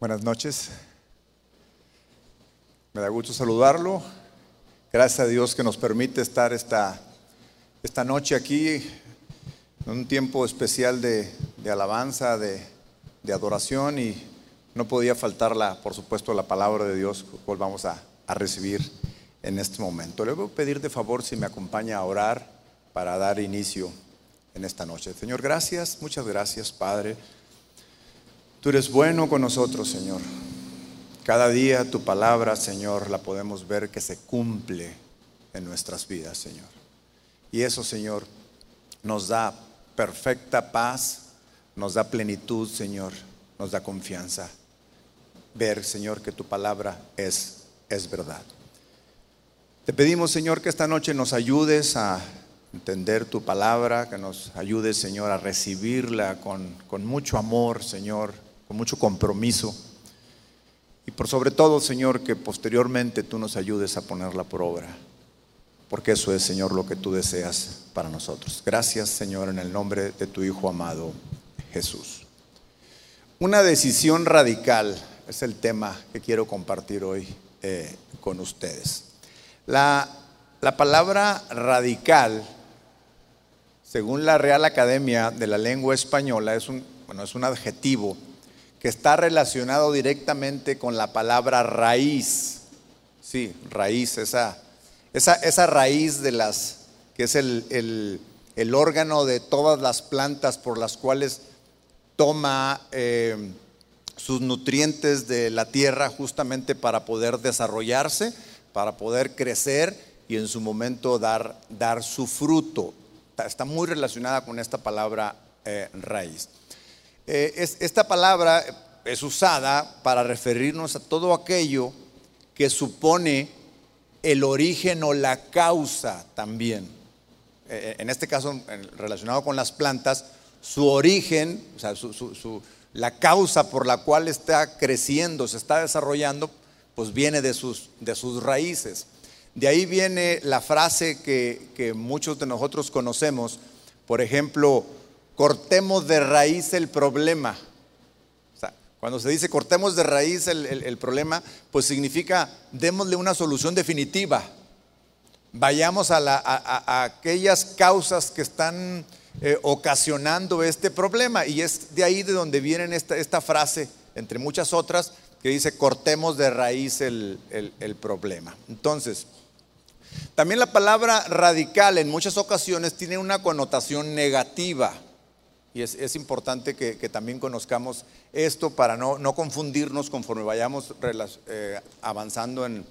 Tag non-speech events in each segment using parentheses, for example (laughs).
Buenas noches. Me da gusto saludarlo. Gracias a Dios que nos permite estar esta, esta noche aquí en un tiempo especial de, de alabanza, de, de, adoración y no podía faltar, la, por supuesto, la palabra de Dios que vamos a, a recibir en este momento. Le voy a pedir de favor si me acompaña a orar para dar inicio en esta noche. Señor, gracias, muchas gracias, Padre. Tú eres bueno con nosotros, Señor. Cada día tu palabra, Señor, la podemos ver que se cumple en nuestras vidas, Señor. Y eso, Señor, nos da perfecta paz, nos da plenitud, Señor, nos da confianza. Ver, Señor, que tu palabra es, es verdad. Te pedimos, Señor, que esta noche nos ayudes a entender tu palabra, que nos ayudes, Señor, a recibirla con, con mucho amor, Señor con mucho compromiso. Y por sobre todo, Señor, que posteriormente tú nos ayudes a ponerla por obra. Porque eso es, Señor, lo que tú deseas para nosotros. Gracias, Señor, en el nombre de tu Hijo amado, Jesús. Una decisión radical es el tema que quiero compartir hoy eh, con ustedes. La, la palabra radical, según la Real Academia de la Lengua Española, es un, bueno, es un adjetivo que está relacionado directamente con la palabra raíz. Sí, raíz, esa, esa, esa raíz de las, que es el, el, órgano de todas las plantas por las cuales toma eh, sus nutrientes de la tierra justamente para poder desarrollarse, para poder crecer y en su momento dar, dar su fruto. Está muy relacionada con esta palabra eh, raíz. Eh, esta palabra es usada para referirnos a todo aquello que supone el origen o la causa también. Eh, en este caso, relacionado con las plantas, su origen, o sea, la causa por la cual está creciendo, se está desarrollando, pues viene de sus, de sus raíces. De ahí viene la frase que, que muchos de nosotros conocemos, por ejemplo, cortemos de raíz el problema. cuando se dice cortemos de raíz el, problema, pues significa démosle una solución definitiva. Vayamos a, aquellas causas que están eh, ocasionando este problema. Y es de ahí de donde viene esta, frase, entre muchas otras, que dice cortemos de raíz el problema. Entonces, también la palabra radical en muchas ocasiones tiene una connotación negativa. Y es, importante que, también conozcamos esto para no, confundirnos conforme vayamos eh, avanzando en,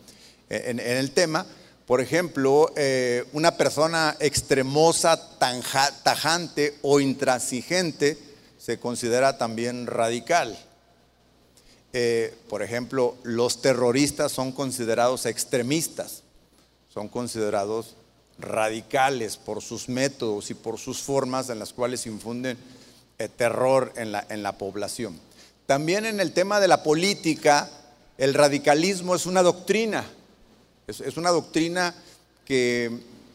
el tema. Por ejemplo, eh, una persona extremosa, tajante o intransigente se considera también radical. Eh, por ejemplo, los terroristas son considerados extremistas, son considerados radicales por sus métodos y por sus formas en las cuales infunden eh, terror en la, en la población. También en el tema de la política, el radicalismo es una doctrina, es, una doctrina que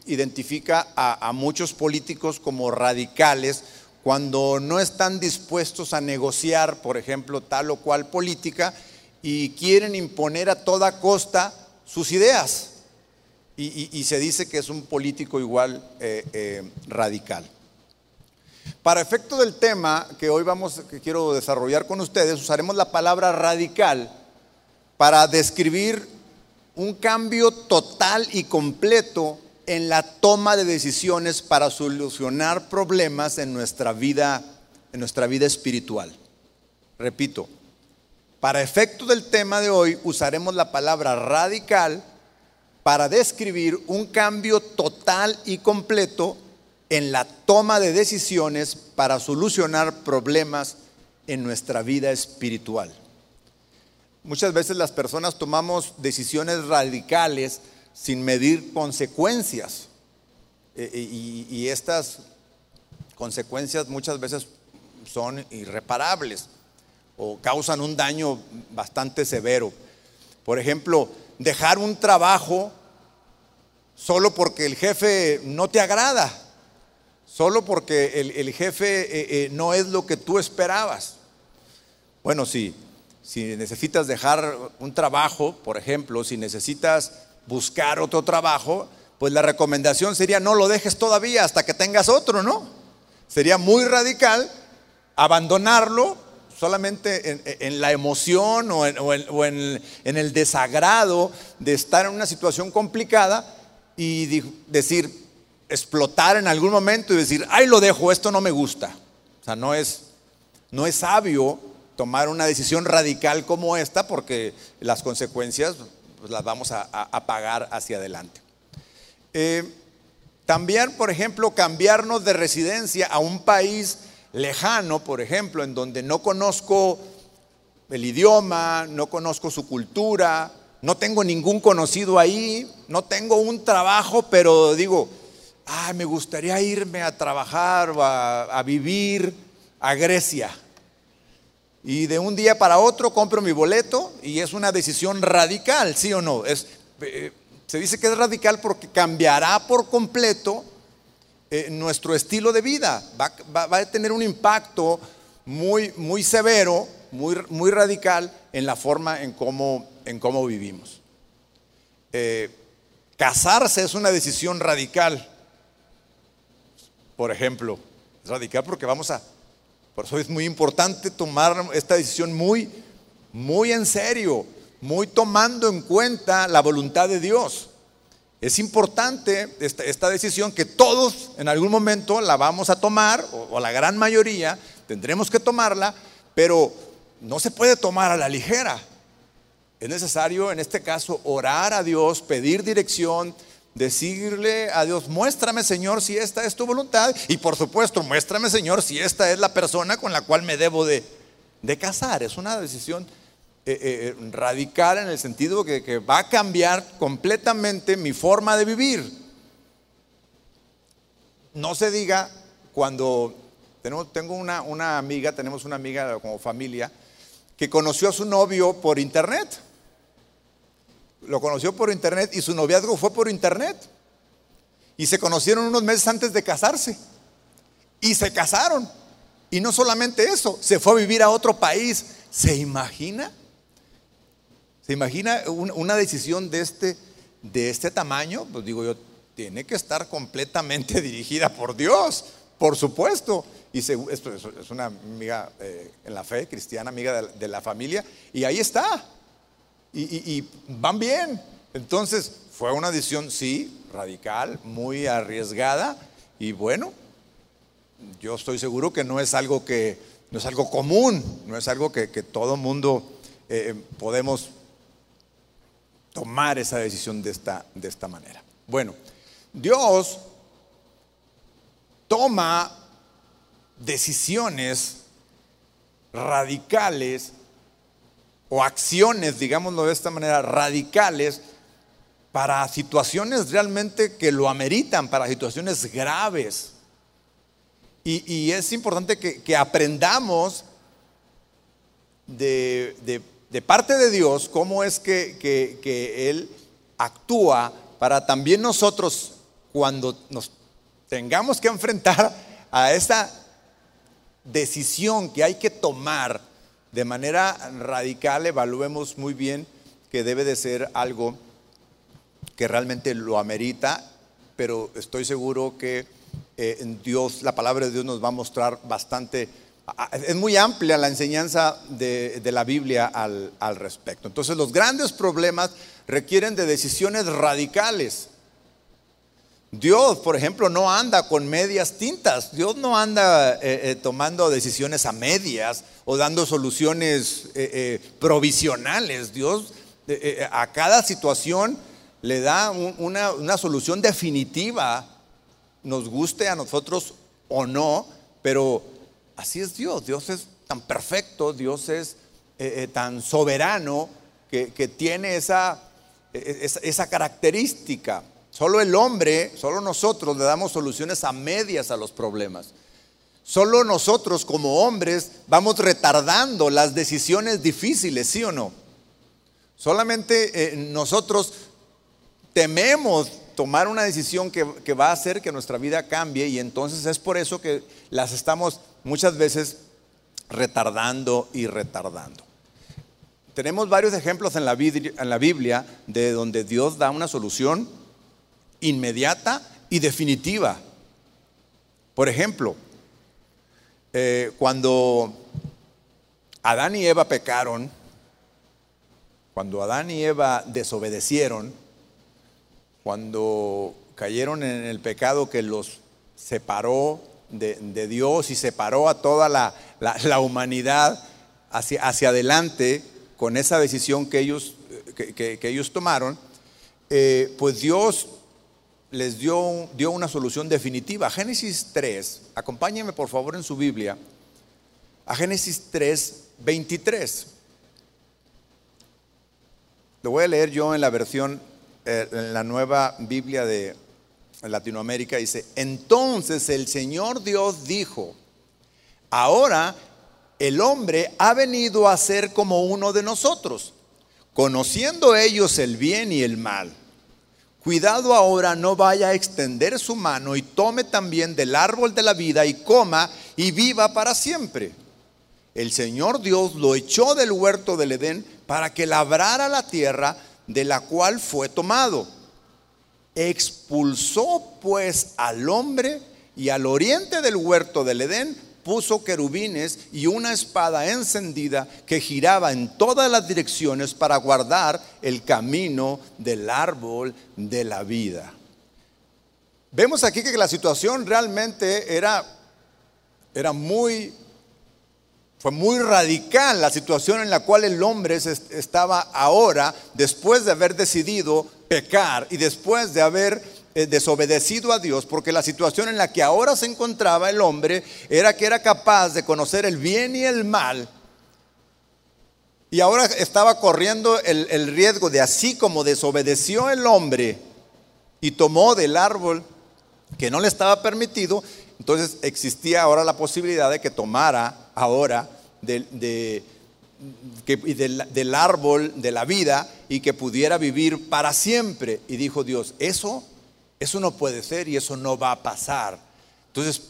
identifica a, a muchos políticos como radicales cuando no están dispuestos a negociar, por ejemplo, tal o cual política y quieren imponer a toda costa sus ideas y, se dice que es un político igual eh, eh, radical. Para efecto del tema que hoy vamos, que quiero desarrollar con ustedes, usaremos la palabra radical para describir un cambio total y completo en la toma de decisiones para solucionar problemas en nuestra vida, en nuestra vida espiritual. Repito, para efecto del tema de hoy usaremos la palabra radical para describir un cambio total y completo en la toma de decisiones para solucionar problemas en nuestra vida espiritual. Muchas veces las personas tomamos decisiones radicales sin medir consecuencias e, e, y, estas consecuencias muchas veces son irreparables o causan un daño bastante severo. Por ejemplo, dejar un trabajo solo porque el jefe no te agrada, solo porque el, jefe eh, eh, no es lo que tú esperabas. Bueno, sí, si necesitas dejar un trabajo, por ejemplo, si necesitas buscar otro trabajo, pues la recomendación sería no lo dejes todavía hasta que tengas otro, ¿no? Sería muy radical abandonarlo solamente en, la emoción o, en, el desagrado de estar en una situación complicada y decir, explotar en algún momento y decir, ay, lo dejo, esto no me gusta. O sea, no es, no es sabio tomar una decisión radical como esta porque las consecuencias pues, las vamos a, pagar hacia adelante. Eh, también, por ejemplo, cambiarnos de residencia a un país lejano, por ejemplo, en donde no conozco el idioma, no conozco su cultura, no tengo ningún conocido ahí, no tengo un trabajo, pero digo, ah, me gustaría irme a trabajar o a, vivir a Grecia. Y de un día para otro compro mi boleto y es una decisión radical, ¿sí o no? Eh, se dice que es radical porque cambiará por completo eh, nuestro estilo de vida. Va, a tener un impacto muy, muy severo, muy, muy radical en la forma en cómo, en cómo vivimos. Eh, casarse es una decisión radical. Por ejemplo, es radical porque vamos a... Por eso es muy importante tomar esta decisión muy, muy en serio, muy tomando en cuenta la voluntad de Dios. Es importante esta, decisión que todos en algún momento la vamos a tomar, o, la gran mayoría tendremos que tomarla, pero no se puede tomar a la ligera. Es necesario en este caso orar a Dios, pedir dirección, decirle a Dios, muéstrame Señor si esta es tu voluntad y por supuesto muéstrame Señor si esta es la persona con la cual me debo de, de casar. Es una decisión eh, eh, eh, radical en el sentido que, que, va a cambiar completamente mi forma de vivir. No se diga cuando tengo una, una amiga, tenemos una amiga como familia, que conoció a su novio por internet. Lo conoció por internet y su noviazgo fue por internet. Y se conocieron unos meses antes de casarse. Y se casaron. Y no solamente eso, se fue a vivir a otro país. ¿Se imagina? ¿Se imagina una decisión de este, de este tamaño? Pues digo yo, tiene que estar completamente (laughs) dirigida por Dios, por supuesto. Y esto es una amiga eh, en la fe, cristiana, amiga de, la familia, y ahí está. Y, van bien. Entonces, fue una decisión, sí, radical, muy arriesgada, y bueno, yo estoy seguro que no es algo que no es algo común, no es algo que, todo mundo eh, podemos tomar esa decisión de esta, de esta manera. Bueno, Dios toma decisiones radicales o acciones, digámoslo de esta manera, radicales para situaciones realmente que lo ameritan, para situaciones graves. Y, es importante que, aprendamos de, de parte de Dios, cómo es que, Él actúa para también nosotros, cuando nos tengamos que enfrentar a esa decisión que hay que tomar de manera radical, evaluemos muy bien que debe de ser algo que realmente lo amerita, pero estoy seguro que eh, Dios, la palabra de Dios nos va a mostrar bastante es muy amplia la enseñanza de, la Biblia al, respecto. Entonces los grandes problemas requieren de decisiones radicales. Dios, por ejemplo, no anda con medias tintas. Dios no anda eh, eh, tomando decisiones a medias o dando soluciones eh, provisionales. Dios a cada situación le da una, una solución definitiva, nos guste a nosotros o no, pero así es Dios. Dios es tan perfecto, Dios es eh, eh, tan soberano que, tiene esa, esa, esa característica. Solo el hombre, solo nosotros le damos soluciones a medias a los problemas. Solo nosotros como hombres vamos retardando las decisiones difíciles, ¿sí o no? Solamente eh, nosotros tememos tomar una decisión que, va a hacer que nuestra vida cambie y entonces es por eso que las estamos muchas veces retardando y retardando. tenemos varios ejemplos en la, en la Biblia de donde Dios da una solución inmediata y definitiva. Por ejemplo, eh, cuando Adán y Eva pecaron, cuando Adán y Eva desobedecieron, cuando cayeron en el pecado que los separó de, Dios y separó a toda la, humanidad hacia, adelante con esa decisión que ellos, que, ellos tomaron, eh, pues Dios les dio, dio una solución definitiva. Génesis 3, acompáñenme por favor en su Biblia, a Génesis 3, 23. Lo voy a leer yo en la versión, en la nueva Biblia de Latinoamérica. Dice, entonces el Señor Dios dijo, ahora el hombre ha venido a ser como uno de nosotros, conociendo ellos el bien y el mal. Cuidado ahora no vaya a extender su mano y tome también del árbol de la vida y coma y viva para siempre. El Señor Dios lo echó del huerto del Edén para que labrara la tierra de la cual fue tomado. Expulsó pues al hombre y al oriente del huerto del Edén puso querubines y una espada encendida que giraba en todas las direcciones para guardar el camino del árbol de la vida. Vemos aquí que la situación realmente era, era muy, fue muy radical la situación en la cual el hombre estaba ahora después de haber decidido pecar y después de haber eh, desobedecido a Dios, porque la situación en la que ahora se encontraba el hombre era que era capaz de conocer el bien y el mal. Y ahora estaba corriendo el, el riesgo de así como desobedeció el hombre y tomó del árbol que no le estaba permitido, entonces existía ahora la posibilidad de que tomara ahora del, de, del, del, árbol de la vida y que pudiera vivir para siempre. Y dijo Dios, eso eso no puede ser y eso no va a pasar. Entonces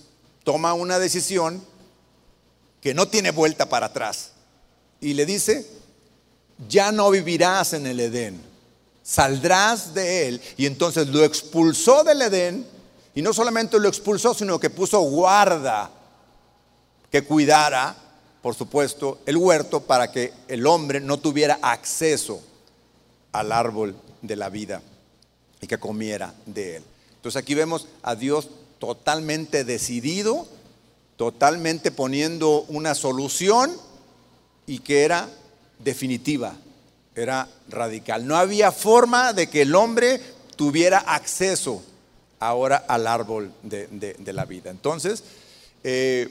toma una decisión que no tiene vuelta para atrás. Y le dice, ya no vivirás en el Edén, saldrás de él. Y entonces lo expulsó del Edén y no solamente lo expulsó, sino que puso guarda que cuidara, por supuesto, el huerto para que el hombre no tuviera acceso al árbol de la vida y que comiera de él. Entonces aquí vemos a Dios totalmente decidido, totalmente poniendo una solución y que era definitiva, era radical. No había forma de que el hombre tuviera acceso ahora al árbol de, la vida. Entonces, eh,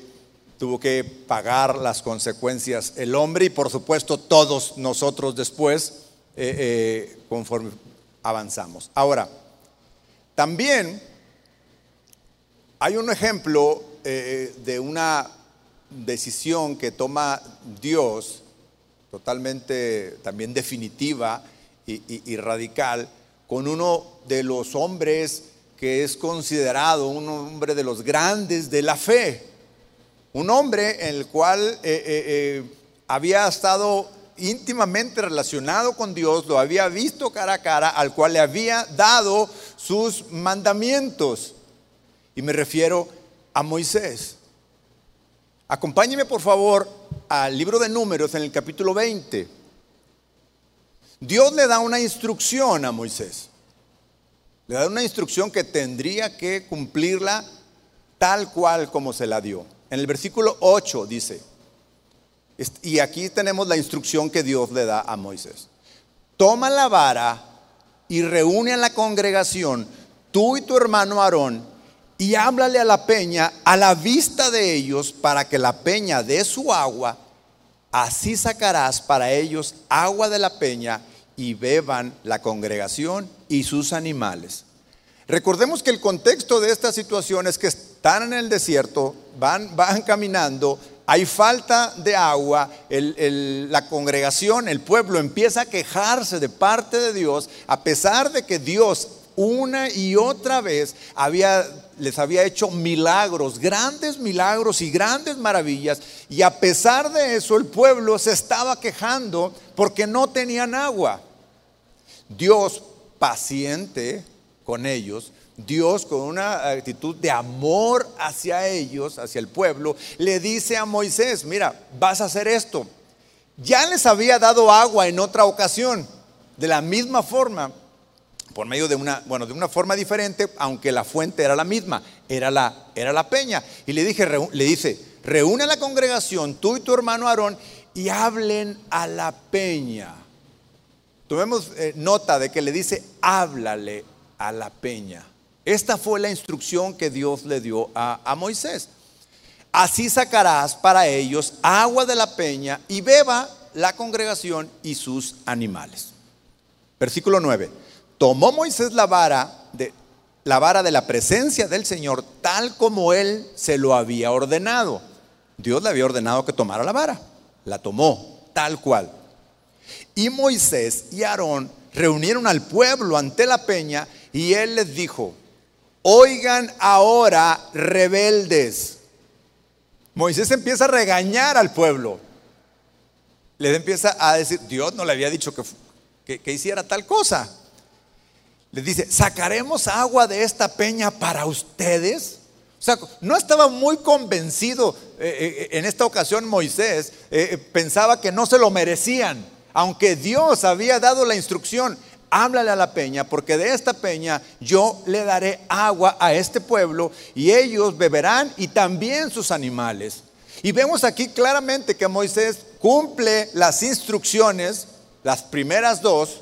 tuvo que pagar las consecuencias el hombre y por supuesto todos nosotros después, eh, eh, conforme avanzamos. Ahora, también hay un ejemplo eh, de una decisión que toma Dios, totalmente también definitiva y, radical, con uno de los hombres que es considerado un hombre de los grandes de la fe, un hombre en el cual eh, eh, había estado íntimamente relacionado con Dios, lo había visto cara a cara, al cual le había dado sus mandamientos. Y me refiero a Moisés. Acompáñeme por favor al libro de números en el capítulo 20. Dios le da una instrucción a Moisés. Le da una instrucción que tendría que cumplirla tal cual como se la dio. En el versículo 8 dice, y aquí tenemos la instrucción que Dios le da a Moisés. Toma la vara y reúne a la congregación, tú y tu hermano Aarón, y háblale a la peña a la vista de ellos para que la peña dé su agua. Así sacarás para ellos agua de la peña y beban la congregación y sus animales. Recordemos que el contexto de esta situación es que están en el desierto, van, van caminando, hay falta de agua, la congregación, el pueblo empieza a quejarse de parte de Dios, a pesar de que Dios una y otra vez había, les había hecho milagros, grandes milagros y grandes maravillas. Y a pesar de eso, el pueblo se estaba quejando porque no tenían agua. Dios, paciente con ellos, Dios con una actitud de amor hacia ellos, hacia el pueblo, le dice a Moisés, mira, vas a hacer esto. Ya les había dado agua en otra ocasión, de la misma forma, por medio de una, bueno, de una forma diferente, aunque la fuente era la misma, era la, era la peña. Y le, dije, le dice, reúne a la congregación, tú y tu hermano Aarón, y hablen a la peña. Tomemos eh, nota de que le dice, háblale a la peña. Esta fue la instrucción que Dios le dio a, a Moisés. Así sacarás para ellos agua de la peña y beba la congregación y sus animales. Versículo 9. Tomó Moisés la vara de la vara de la presencia del Señor tal como él se lo había ordenado. Dios le había ordenado que tomara la vara. La tomó tal cual. Y Moisés y Aarón reunieron al pueblo ante la peña y él les dijo, oigan ahora rebeldes. Moisés empieza a regañar al pueblo. Les empieza a decir, Dios no le había dicho que, que, hiciera tal cosa. Les dice, ¿sacaremos agua de esta peña para ustedes? O sea, no estaba muy convencido eh, eh, en esta ocasión Moisés, eh, pensaba que no se lo merecían, aunque Dios había dado la instrucción, háblale a la peña, porque de esta peña yo le daré agua a este pueblo y ellos beberán y también sus animales. Y vemos aquí claramente que Moisés cumple las instrucciones, las primeras dos,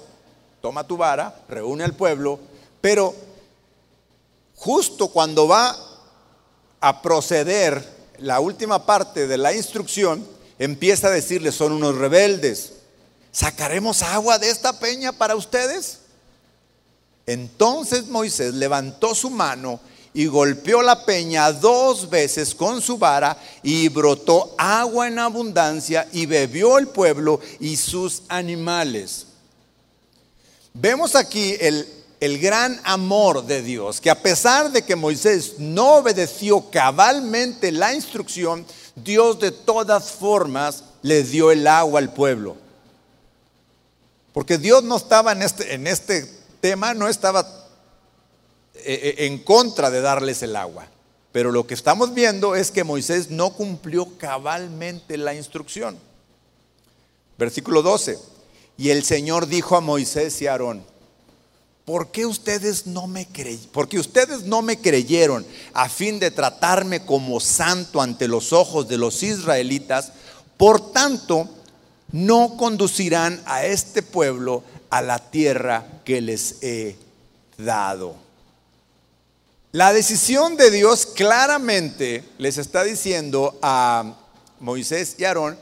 toma tu vara, reúne al pueblo, pero justo cuando va a proceder la última parte de la instrucción, empieza a decirle, son unos rebeldes, ¿sacaremos agua de esta peña para ustedes? Entonces Moisés levantó su mano y golpeó la peña dos veces con su vara y brotó agua en abundancia y bebió el pueblo y sus animales. Vemos aquí el, el gran amor de Dios, que a pesar de que Moisés no obedeció cabalmente la instrucción, Dios de todas formas le dio el agua al pueblo. Porque Dios no estaba en este, en este tema, no estaba eh, eh, en contra de darles el agua. Pero lo que estamos viendo es que Moisés no cumplió cabalmente la instrucción. Versículo 12. Y el Señor dijo a Moisés y a Aarón, ¿por qué ustedes no me creyeron? Porque ustedes no me creyeron a fin de tratarme como santo ante los ojos de los israelitas. Por tanto, no conducirán a este pueblo a la tierra que les he dado. La decisión de Dios claramente les está diciendo a Moisés y Aarón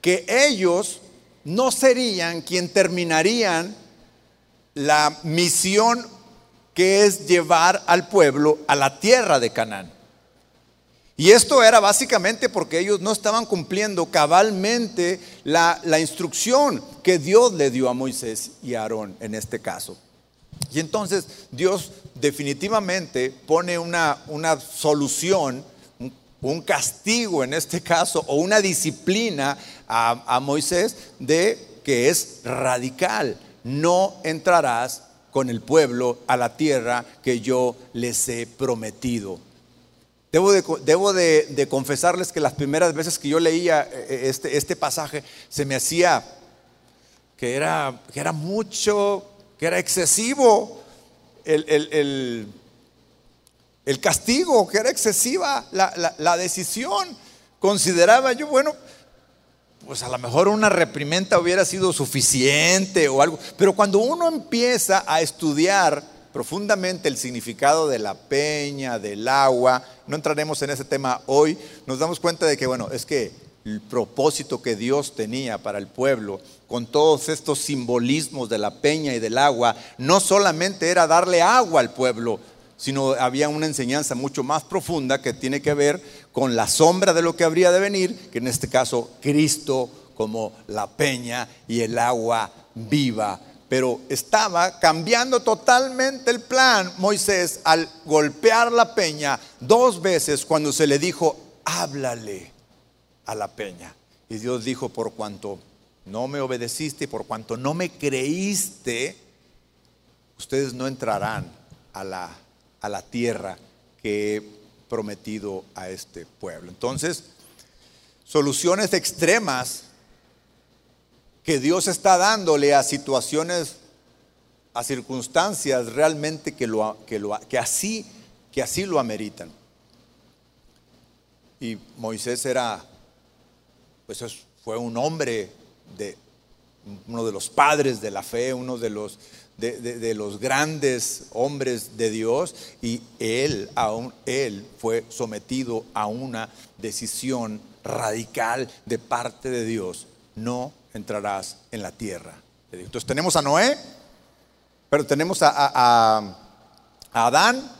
que ellos no serían quien terminarían la misión que es llevar al pueblo a la tierra de Canaán. Y esto era básicamente porque ellos no estaban cumpliendo cabalmente la, instrucción que Dios le dio a Moisés y a Aarón en este caso. Y entonces Dios definitivamente pone una, una solución, un, castigo en este caso, o una disciplina a, a Moisés de que es radical. No entrarás con el pueblo a la tierra que yo les he prometido. Debo, de, confesarles que las primeras veces que yo leía eh, eh, este, este pasaje se me hacía que era, que era mucho, que era excesivo el, castigo, que era excesiva la, la decisión. Consideraba yo, bueno, pues a lo mejor una reprimenda hubiera sido suficiente o algo, pero cuando uno empieza a estudiar profundamente el significado de la peña, del agua. No entraremos en ese tema hoy. Nos damos cuenta de que, bueno, es que el propósito que Dios tenía para el pueblo, con todos estos simbolismos de la peña y del agua, no solamente era darle agua al pueblo, sino había una enseñanza mucho más profunda que tiene que ver con la sombra de lo que habría de venir, que en este caso Cristo como la peña y el agua viva Pero estaba cambiando totalmente el plan Moisés al golpear la peña dos veces cuando se le dijo, háblale a la peña. Y Dios dijo, por cuanto no me obedeciste, por cuanto no me creíste, ustedes no entrarán a la, a la tierra que he prometido a este pueblo. Entonces, soluciones extremas que Dios está dándole a situaciones, a circunstancias realmente que, lo, así, que así lo ameritan. Y Moisés era, pues fue un hombre de uno de los padres de la fe, uno de los, de, los grandes hombres de Dios, y él, aún él fue sometido a una decisión radical de parte de Dios. No entrarás en la tierra. Entonces tenemos a Noé, pero tenemos a, a, Adán,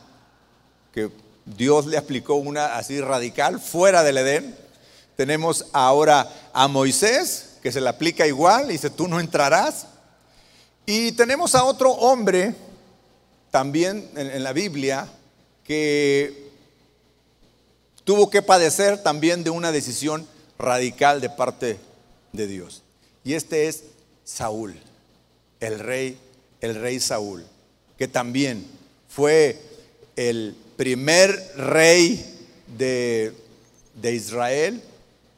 que Dios le aplicó una así radical fuera del Edén. Tenemos ahora a Moisés, que se le aplica igual, y dice, tú no entrarás. Y tenemos a otro hombre, también en la Biblia, que tuvo que padecer también de una decisión radical de parte de Dios. Y este es Saúl, el rey, el rey Saúl, que también fue el primer rey de, Israel,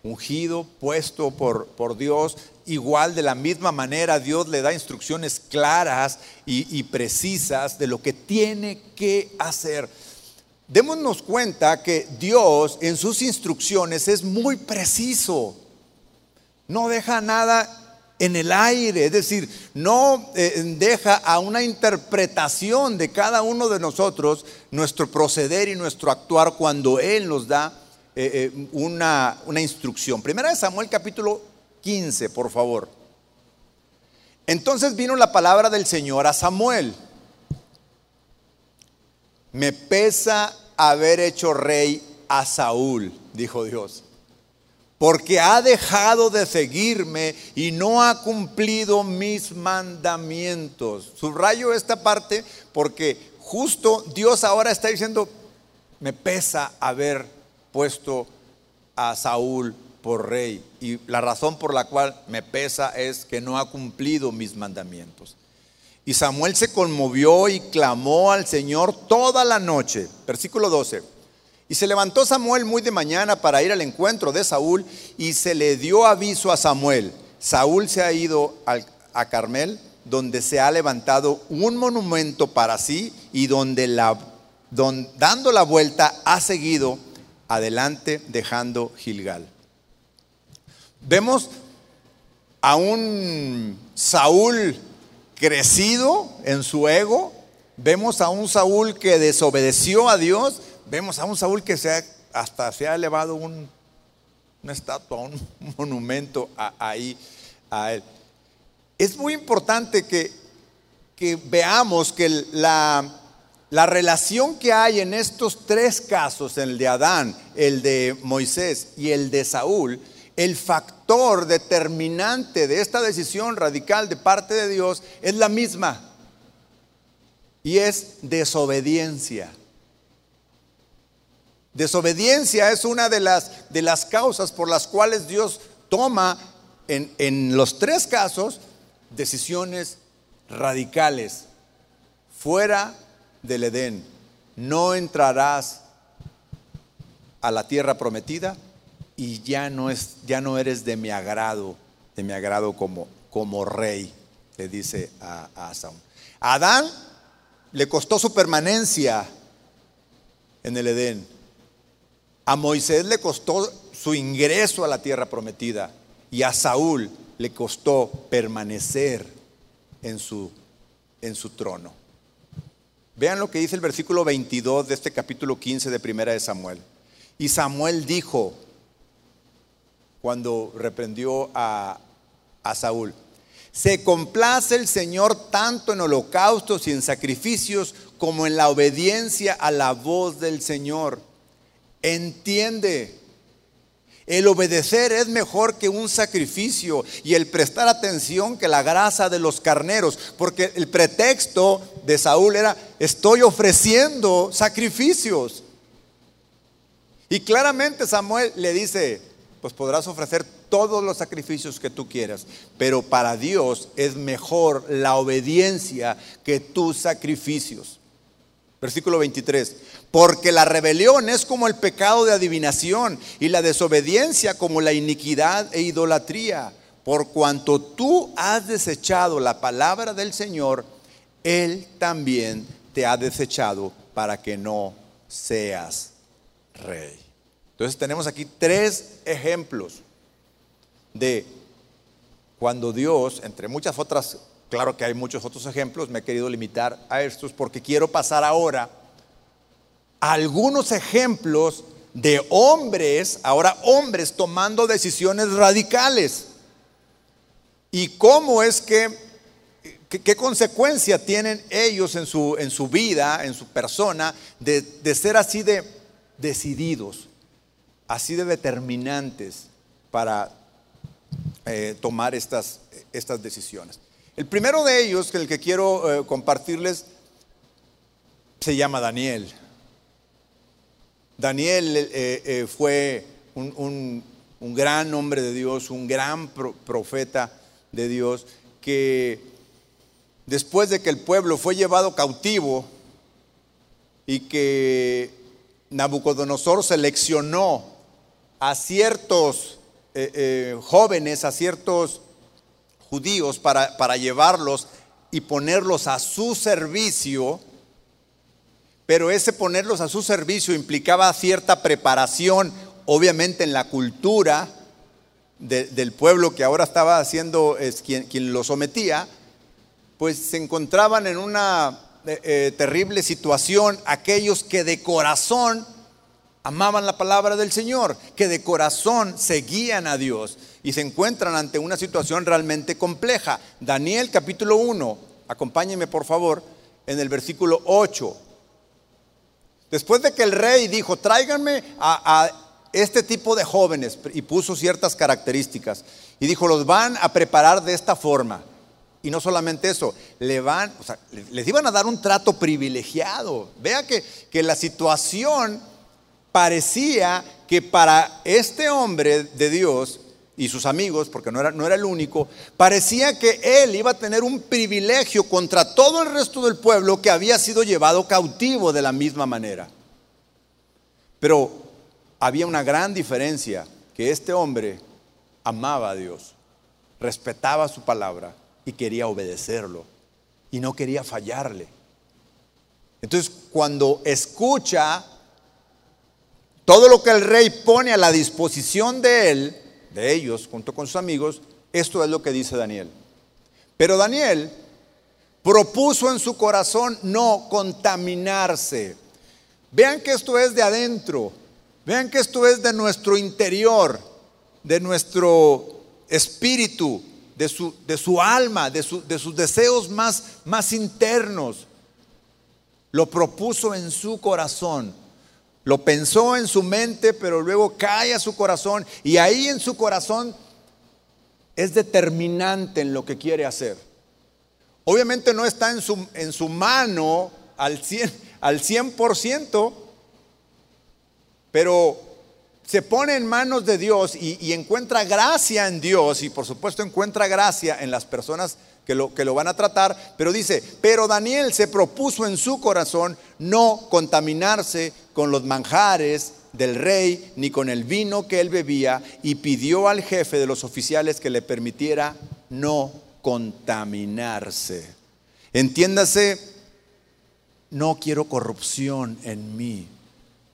ungido, puesto por, por, Dios. Igual de la misma manera Dios le da instrucciones claras y, y precisas de lo que tiene que hacer. Démonos cuenta que Dios en sus instrucciones es muy preciso no deja nada en el aire, es decir, no eh, deja a una interpretación de cada uno de nosotros nuestro proceder y nuestro actuar cuando Él nos da eh, eh, una, una instrucción. Primera de Samuel capítulo 15, por favor. Entonces vino la palabra del Señor a Samuel. Me pesa haber hecho rey a Saúl, dijo Dios porque ha dejado de seguirme y no ha cumplido mis mandamientos. Subrayo esta parte porque justo Dios ahora está diciendo, me pesa haber puesto a Saúl por rey. Y la razón por la cual me pesa es que no ha cumplido mis mandamientos. Y Samuel se conmovió y clamó al Señor toda la noche. Versículo 12. Y se levantó Samuel muy de mañana para ir al encuentro de Saúl y se le dio aviso a Samuel. Saúl se ha ido a Carmel, donde se ha levantado un monumento para sí y donde la, dando la vuelta ha seguido adelante dejando Gilgal. Vemos a un Saúl crecido en su ego, vemos a un Saúl que desobedeció a Dios, vemos a un Saúl que se hasta se ha elevado un, una estatua, un (laughs) monumento ahí a él. Es muy importante que, que veamos que la, la relación que hay en estos tres casos, el de Adán, el de Moisés y el de Saúl, el factor determinante de esta decisión radical de parte de Dios es la misma y es desobediencia. Desobediencia es una de las, de las causas por las cuales Dios toma en, en los tres casos decisiones radicales. Fuera del Edén, no entrarás a la tierra prometida y ya no, es, ya no eres de mi agrado, de mi agrado como, como rey, le dice a, a Saúl. Adán le costó su permanencia en el Edén. A Moisés le costó su ingreso a la tierra prometida y a Saúl le costó permanecer en su, en su trono. Vean lo que dice el versículo 22 de este capítulo 15 de Primera de Samuel. Y Samuel dijo, cuando reprendió a, a Saúl, se complace el Señor tanto en holocaustos y en sacrificios como en la obediencia a la voz del Señor entiende. El obedecer es mejor que un sacrificio y el prestar atención que la grasa de los carneros, porque el pretexto de Saúl era, estoy ofreciendo sacrificios. Y claramente Samuel le dice, pues podrás ofrecer todos los sacrificios que tú quieras, pero para Dios es mejor la obediencia que tus sacrificios. Versículo 23. Porque la rebelión es como el pecado de adivinación y la desobediencia como la iniquidad e idolatría. Por cuanto tú has desechado la palabra del Señor, Él también te ha desechado para que no seas rey. Entonces tenemos aquí tres ejemplos de cuando Dios, entre muchas otras Claro que hay muchos otros ejemplos, me he querido limitar a estos porque quiero pasar ahora algunos ejemplos de hombres, ahora hombres tomando decisiones radicales. Y cómo es que, qué consecuencia tienen ellos en su, en su vida, en su persona, de, ser así de decididos, así de determinantes para eh, tomar estas, estas decisiones. El primero de ellos, el que quiero eh, compartirles, se llama Daniel. Daniel eh, eh, fue un, gran hombre de Dios, un gran profeta de Dios, que después de que el pueblo fue llevado cautivo y que Nabucodonosor seleccionó a ciertos jóvenes, a ciertos judíos para, para llevarlos y ponerlos a su servicio, pero ese ponerlos a su servicio implicaba cierta preparación, obviamente en la cultura del pueblo que ahora estaba haciendo, es quien, quien lo sometía, pues se encontraban en una eh, eh, terrible situación aquellos que de corazón amaban la palabra del Señor, que de corazón seguían a Dios y se encuentran ante una situación realmente compleja. Daniel capítulo 1, acompáñenme por favor, en el versículo 8. Después de que el rey dijo, tráiganme a, este tipo de jóvenes, y puso ciertas características, y dijo, los van a preparar de esta forma. Y no solamente eso, le van, les iban a dar un trato privilegiado. Vea que, que la situación parecía que para este hombre de Dios y sus amigos, porque no era, no era el único, parecía que él iba a tener un privilegio contra todo el resto del pueblo que había sido llevado cautivo de la misma manera. Pero había una gran diferencia, que este hombre amaba a Dios, respetaba su palabra y quería obedecerlo y no quería fallarle. Entonces, cuando escucha todo lo que el rey pone a la disposición de él, de ellos, junto con sus amigos, esto es lo que dice Daniel. Pero Daniel propuso en su corazón no contaminarse. Vean que esto es de adentro, vean que esto es de nuestro interior, de nuestro espíritu, de su, de su alma, de, de sus deseos más, más internos. Lo propuso en su corazón lo pensó en su mente, pero luego cae a su corazón y ahí en su corazón es determinante en lo que quiere hacer. Obviamente no está en su, en su mano al 100%, (laughs) al 100%, pero se pone en manos de Dios y, encuentra gracia en Dios y por supuesto encuentra gracia en las personas que lo, que lo van a tratar, pero dice, pero Daniel se propuso en su corazón no contaminarse con los manjares del rey ni con el vino que él bebía y pidió al jefe de los oficiales que le permitiera no contaminarse. Entiéndase, no quiero corrupción en mí.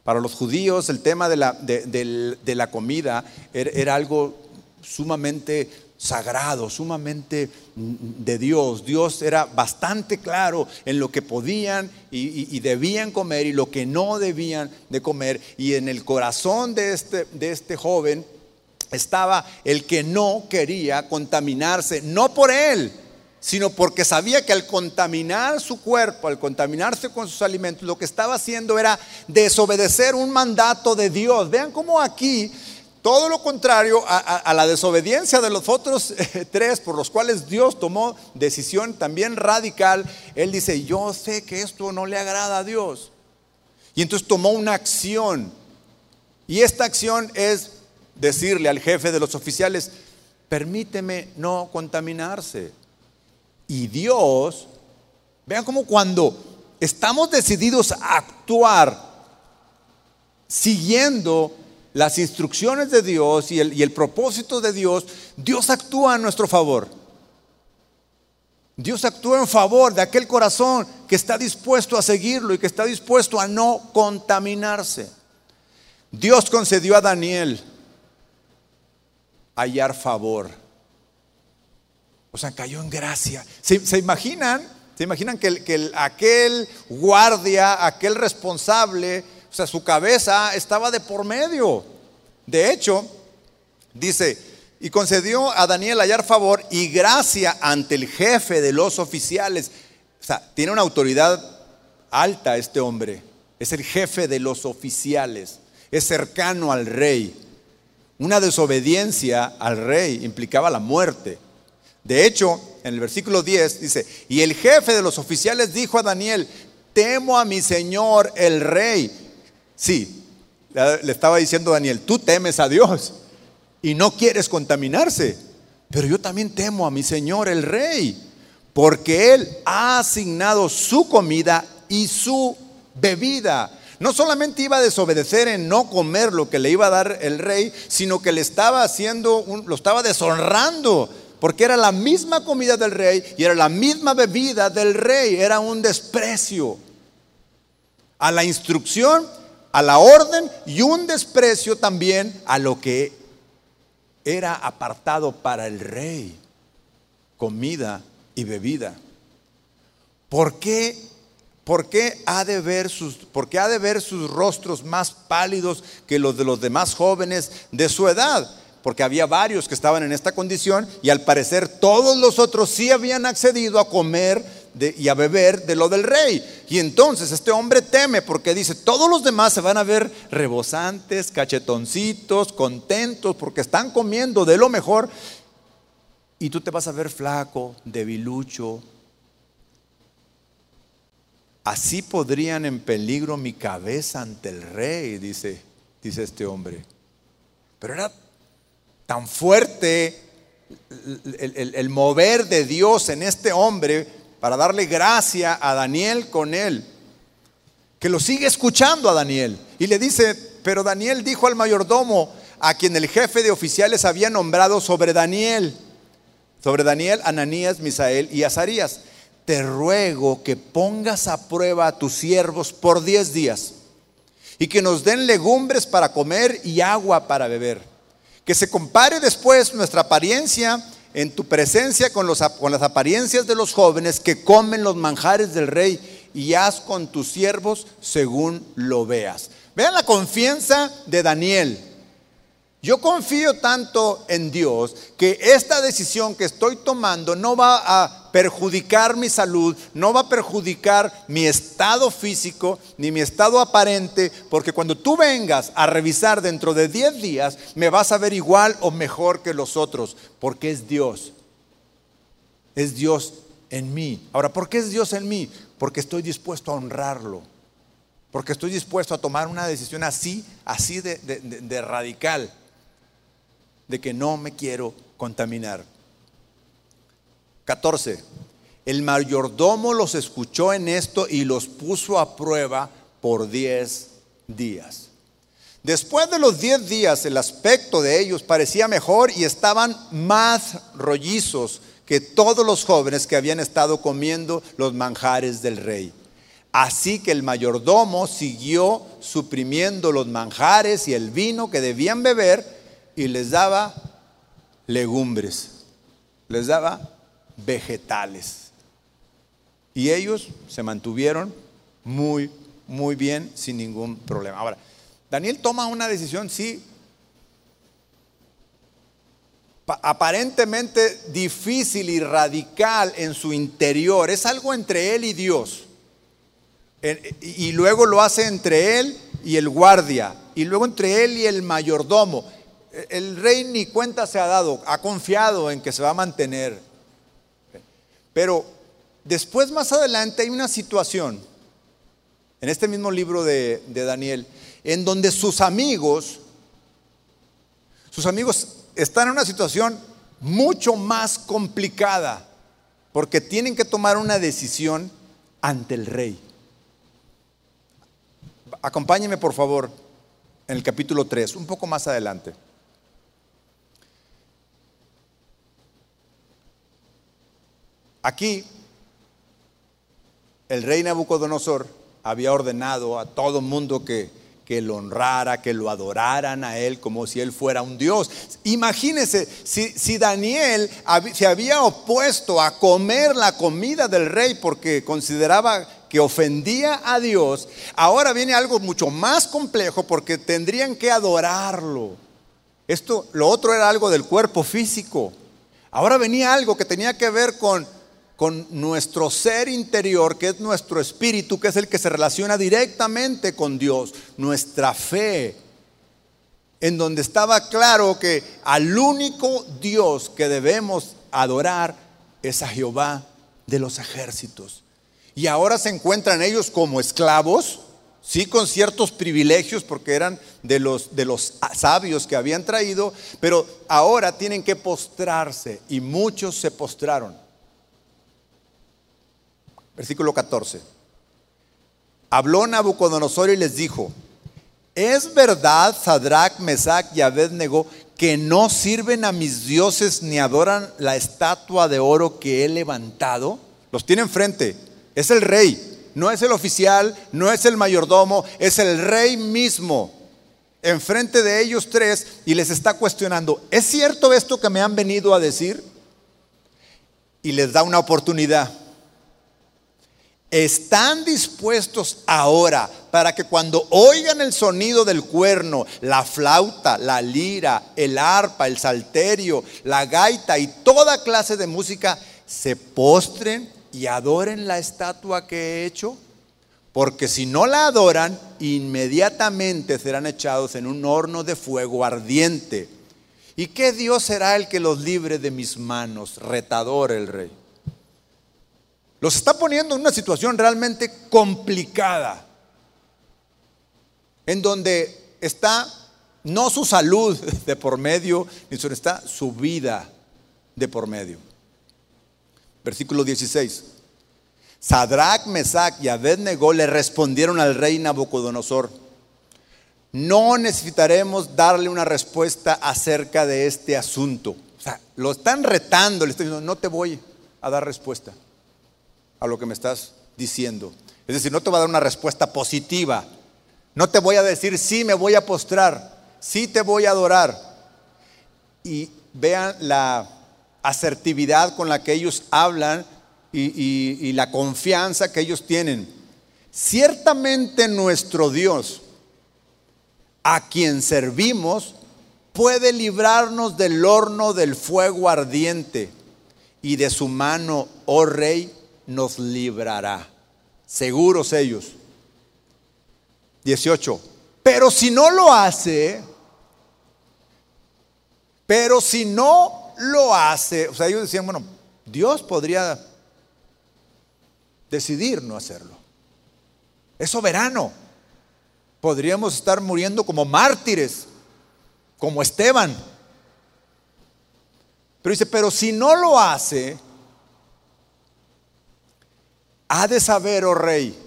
Para los judíos el tema de la, de, la comida era, era algo sumamente sagrado, sumamente de Dios. Dios era bastante claro en lo que podían y, debían comer y lo que no debían de comer. Y en el corazón de este, de este joven estaba el que no quería contaminarse, no por él, sino porque sabía que al contaminar su cuerpo, al contaminarse con sus alimentos, lo que estaba haciendo era desobedecer un mandato de Dios. Vean cómo aquí Todo lo contrario a, la desobediencia de los otros tres por los cuales Dios tomó decisión también radical. Él dice, yo sé que esto no le agrada a Dios. Y entonces tomó una acción. Y esta acción es decirle al jefe de los oficiales, permíteme no contaminarse. Y Dios, vean cómo cuando estamos decididos a actuar siguiendo las instrucciones de Dios y el, propósito de Dios, Dios actúa a nuestro favor. Dios actúa en favor de aquel corazón que está dispuesto a seguirlo y que está dispuesto a no contaminarse. Dios concedió a Daniel hallar favor. O sea, cayó en gracia. ¿Se, imaginan? ¿Se imaginan que, que aquel guardia, aquel responsable, o sea, su cabeza estaba de por medio. De hecho, dice, y concedió a Daniel hallar favor y gracia ante el jefe de los oficiales. O sea, tiene una autoridad alta este hombre. Es el jefe de los oficiales. Es cercano al rey. Una desobediencia al rey implicaba la muerte. De hecho, en el versículo 10 dice, y el jefe de los oficiales dijo a Daniel, temo a mi señor el rey Sí, le estaba diciendo Daniel, tú temes a Dios y no quieres contaminarse, pero yo también temo a mi Señor el Rey, porque Él ha asignado su comida y su bebida. No solamente iba a desobedecer en no comer lo que le iba a dar el rey, sino que le estaba haciendo, lo estaba deshonrando, porque era la misma comida del rey y era la misma bebida del rey, era un desprecio a la instrucción a la orden y un desprecio también a lo que era apartado para el rey, comida y bebida. ¿Por qué? ¿Por qué ha de ver sus, ha de ver sus rostros más pálidos que los de los demás jóvenes de su edad? Porque había varios que estaban en esta condición y al parecer todos los otros sí habían accedido a comer y a beber de lo del rey. Y entonces este hombre teme porque dice, todos los demás se van a ver rebosantes, cachetoncitos, contentos, porque están comiendo de lo mejor. Y tú te vas a ver flaco, debilucho. Así podrían en peligro mi cabeza ante el rey, dice, dice este hombre. Pero era tan fuerte el mover de Dios en este hombre para darle gracia a Daniel con él, que lo sigue escuchando a Daniel. Y le dice, pero Daniel dijo al mayordomo, a quien el jefe de oficiales había nombrado sobre Daniel, sobre Daniel, Ananías, Misael y Azarías, te ruego que pongas a prueba a tus siervos por diez días y que nos den legumbres para comer y agua para beber. Que se compare después nuestra apariencia en tu presencia con, los, las apariencias de los jóvenes que comen los manjares del rey y haz con tus siervos según lo veas. Vean la confianza de Daniel. Yo confío tanto en Dios que esta decisión que estoy tomando no va a perjudicar mi salud, no va a perjudicar mi estado físico ni mi estado aparente, porque cuando tú vengas a revisar dentro de 10 días, me vas a ver igual o mejor que los otros, porque es Dios. Es Dios en mí. Ahora, ¿por qué es Dios en mí? Porque estoy dispuesto a honrarlo. Porque estoy dispuesto a tomar una decisión así, así de, de radical de que no me quiero contaminar. 14. El mayordomo los escuchó en esto y los puso a prueba por 10 días. Después de los 10 días el aspecto de ellos parecía mejor y estaban más rollizos que todos los jóvenes que habían estado comiendo los manjares del rey. Así que el mayordomo siguió suprimiendo los manjares y el vino que debían beber y les daba legumbres, les daba vegetales. Y ellos se mantuvieron muy, muy bien sin ningún problema. Ahora, Daniel toma una decisión, sí, aparentemente difícil y radical en su interior. Es algo entre él y Dios. Y luego lo hace entre él y el guardia. Y luego entre él y el mayordomo el rey ni cuenta se ha dado, ha confiado en que se va a mantener. Pero después, más adelante, hay una situación, en este mismo libro de, Daniel, en donde sus amigos, sus amigos están en una situación mucho más complicada, porque tienen que tomar una decisión ante el rey. Acompáñeme, por favor, en el capítulo 3, un poco más adelante. Aquí, el rey Nabucodonosor había ordenado a todo mundo que, que lo honrara, que lo adoraran a él como si él fuera un Dios. Imagínense, si, si Daniel se había opuesto a comer la comida del rey porque consideraba que ofendía a Dios, ahora viene algo mucho más complejo porque tendrían que adorarlo. Esto, lo otro era algo del cuerpo físico. Ahora venía algo que tenía que ver con con nuestro ser interior, que es nuestro espíritu, que es el que se relaciona directamente con Dios, nuestra fe, en donde estaba claro que al único Dios que debemos adorar es a Jehová de los ejércitos. Y ahora se encuentran ellos como esclavos, sí con ciertos privilegios porque eran de los, de los sabios que habían traído, pero ahora tienen que postrarse y muchos se postraron. Versículo 14. Habló Nabucodonosor y les dijo, ¿es verdad, Sadrach, Mesach y Abednego, que no sirven a mis dioses ni adoran la estatua de oro que he levantado? Los tiene enfrente. Es el rey, no es el oficial, no es el mayordomo, es el rey mismo. Enfrente de ellos tres y les está cuestionando, ¿es cierto esto que me han venido a decir? Y les da una oportunidad están dispuestos ahora para que cuando oigan el sonido del cuerno, la flauta, la lira, el arpa, el salterio, la gaita y toda clase de música, se postren y adoren la estatua que he hecho? Porque si no la adoran, inmediatamente serán echados en un horno de fuego ardiente. ¿Y qué Dios será el que los libre de mis manos? Retador el rey. Los está poniendo en una situación realmente complicada, en donde está no su salud (laughs) de por medio, ni está su vida de por medio. Versículo 16. Sadrach, Mesach y Abednego le respondieron al rey Nabucodonosor: No necesitaremos darle una respuesta acerca de este asunto. O sea, lo están retando, le están diciendo: No te voy a dar respuesta a lo que me estás diciendo. Es decir, no te va a dar una respuesta positiva. No te voy a decir, sí, me voy a postrar, sí te voy a adorar. Y vean la asertividad con la que ellos hablan y, y la confianza que ellos tienen. Ciertamente nuestro Dios, a quien servimos, puede librarnos del horno del fuego ardiente y de su mano, oh rey, nos librará. Seguros ellos. 18. Pero si no lo hace, pero si no lo hace, o sea, ellos decían, bueno, Dios podría decidir no hacerlo. Es soberano. Podríamos estar muriendo como mártires, como Esteban. Pero dice, pero si no lo hace, ha de saber, oh rey.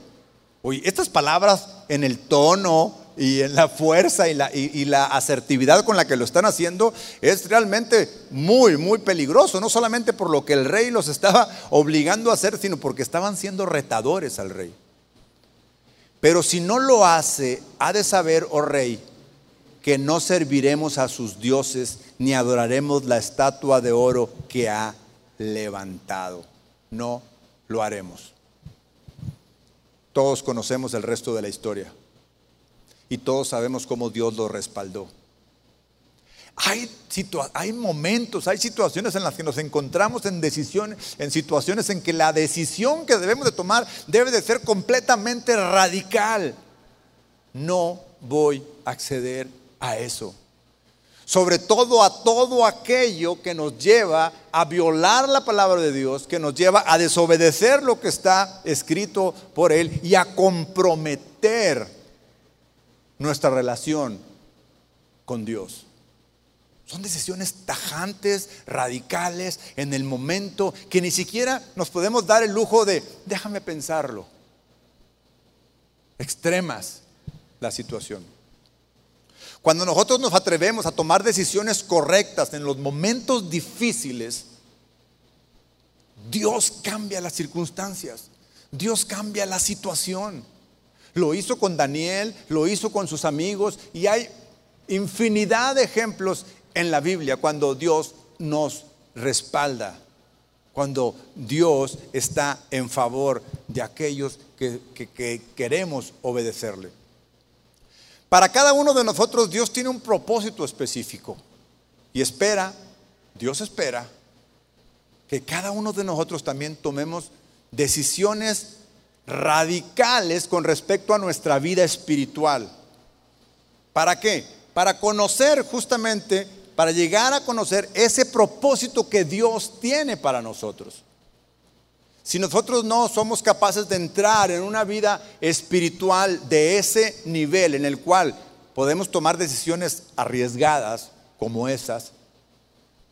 Oye, estas palabras en el tono y en la fuerza y la, y, la, asertividad con la que lo están haciendo es realmente muy, muy peligroso. No solamente por lo que el rey los estaba obligando a hacer, sino porque estaban siendo retadores al rey. Pero si no lo hace, ha de saber, oh rey, que no serviremos a sus dioses ni adoraremos la estatua de oro que ha levantado. No lo haremos. Todos conocemos el resto de la historia y todos sabemos cómo Dios lo respaldó. Hay, hay, momentos, hay situaciones en las que nos encontramos en decisiones, en situaciones en que la decisión que debemos de tomar debe de ser completamente radical. No voy a acceder a eso. Sobre todo a todo aquello que nos lleva a violar la palabra de Dios, que nos lleva a desobedecer lo que está escrito por Él y a comprometer nuestra relación con Dios. Son decisiones tajantes, radicales, en el momento, que ni siquiera nos podemos dar el lujo de, déjame pensarlo. Extremas la situación. Cuando nosotros nos atrevemos a tomar decisiones correctas en los momentos difíciles, Dios cambia las circunstancias, Dios cambia la situación. Lo hizo con Daniel, lo hizo con sus amigos y hay infinidad de ejemplos en la Biblia cuando Dios nos respalda, cuando Dios está en favor de aquellos que, que queremos obedecerle. Para cada uno de nosotros Dios tiene un propósito específico y espera, Dios espera, que cada uno de nosotros también tomemos decisiones radicales con respecto a nuestra vida espiritual. ¿Para qué? Para conocer justamente, para llegar a conocer ese propósito que Dios tiene para nosotros. Si nosotros no somos capaces de entrar en una vida espiritual de ese nivel en el cual podemos tomar decisiones arriesgadas como esas,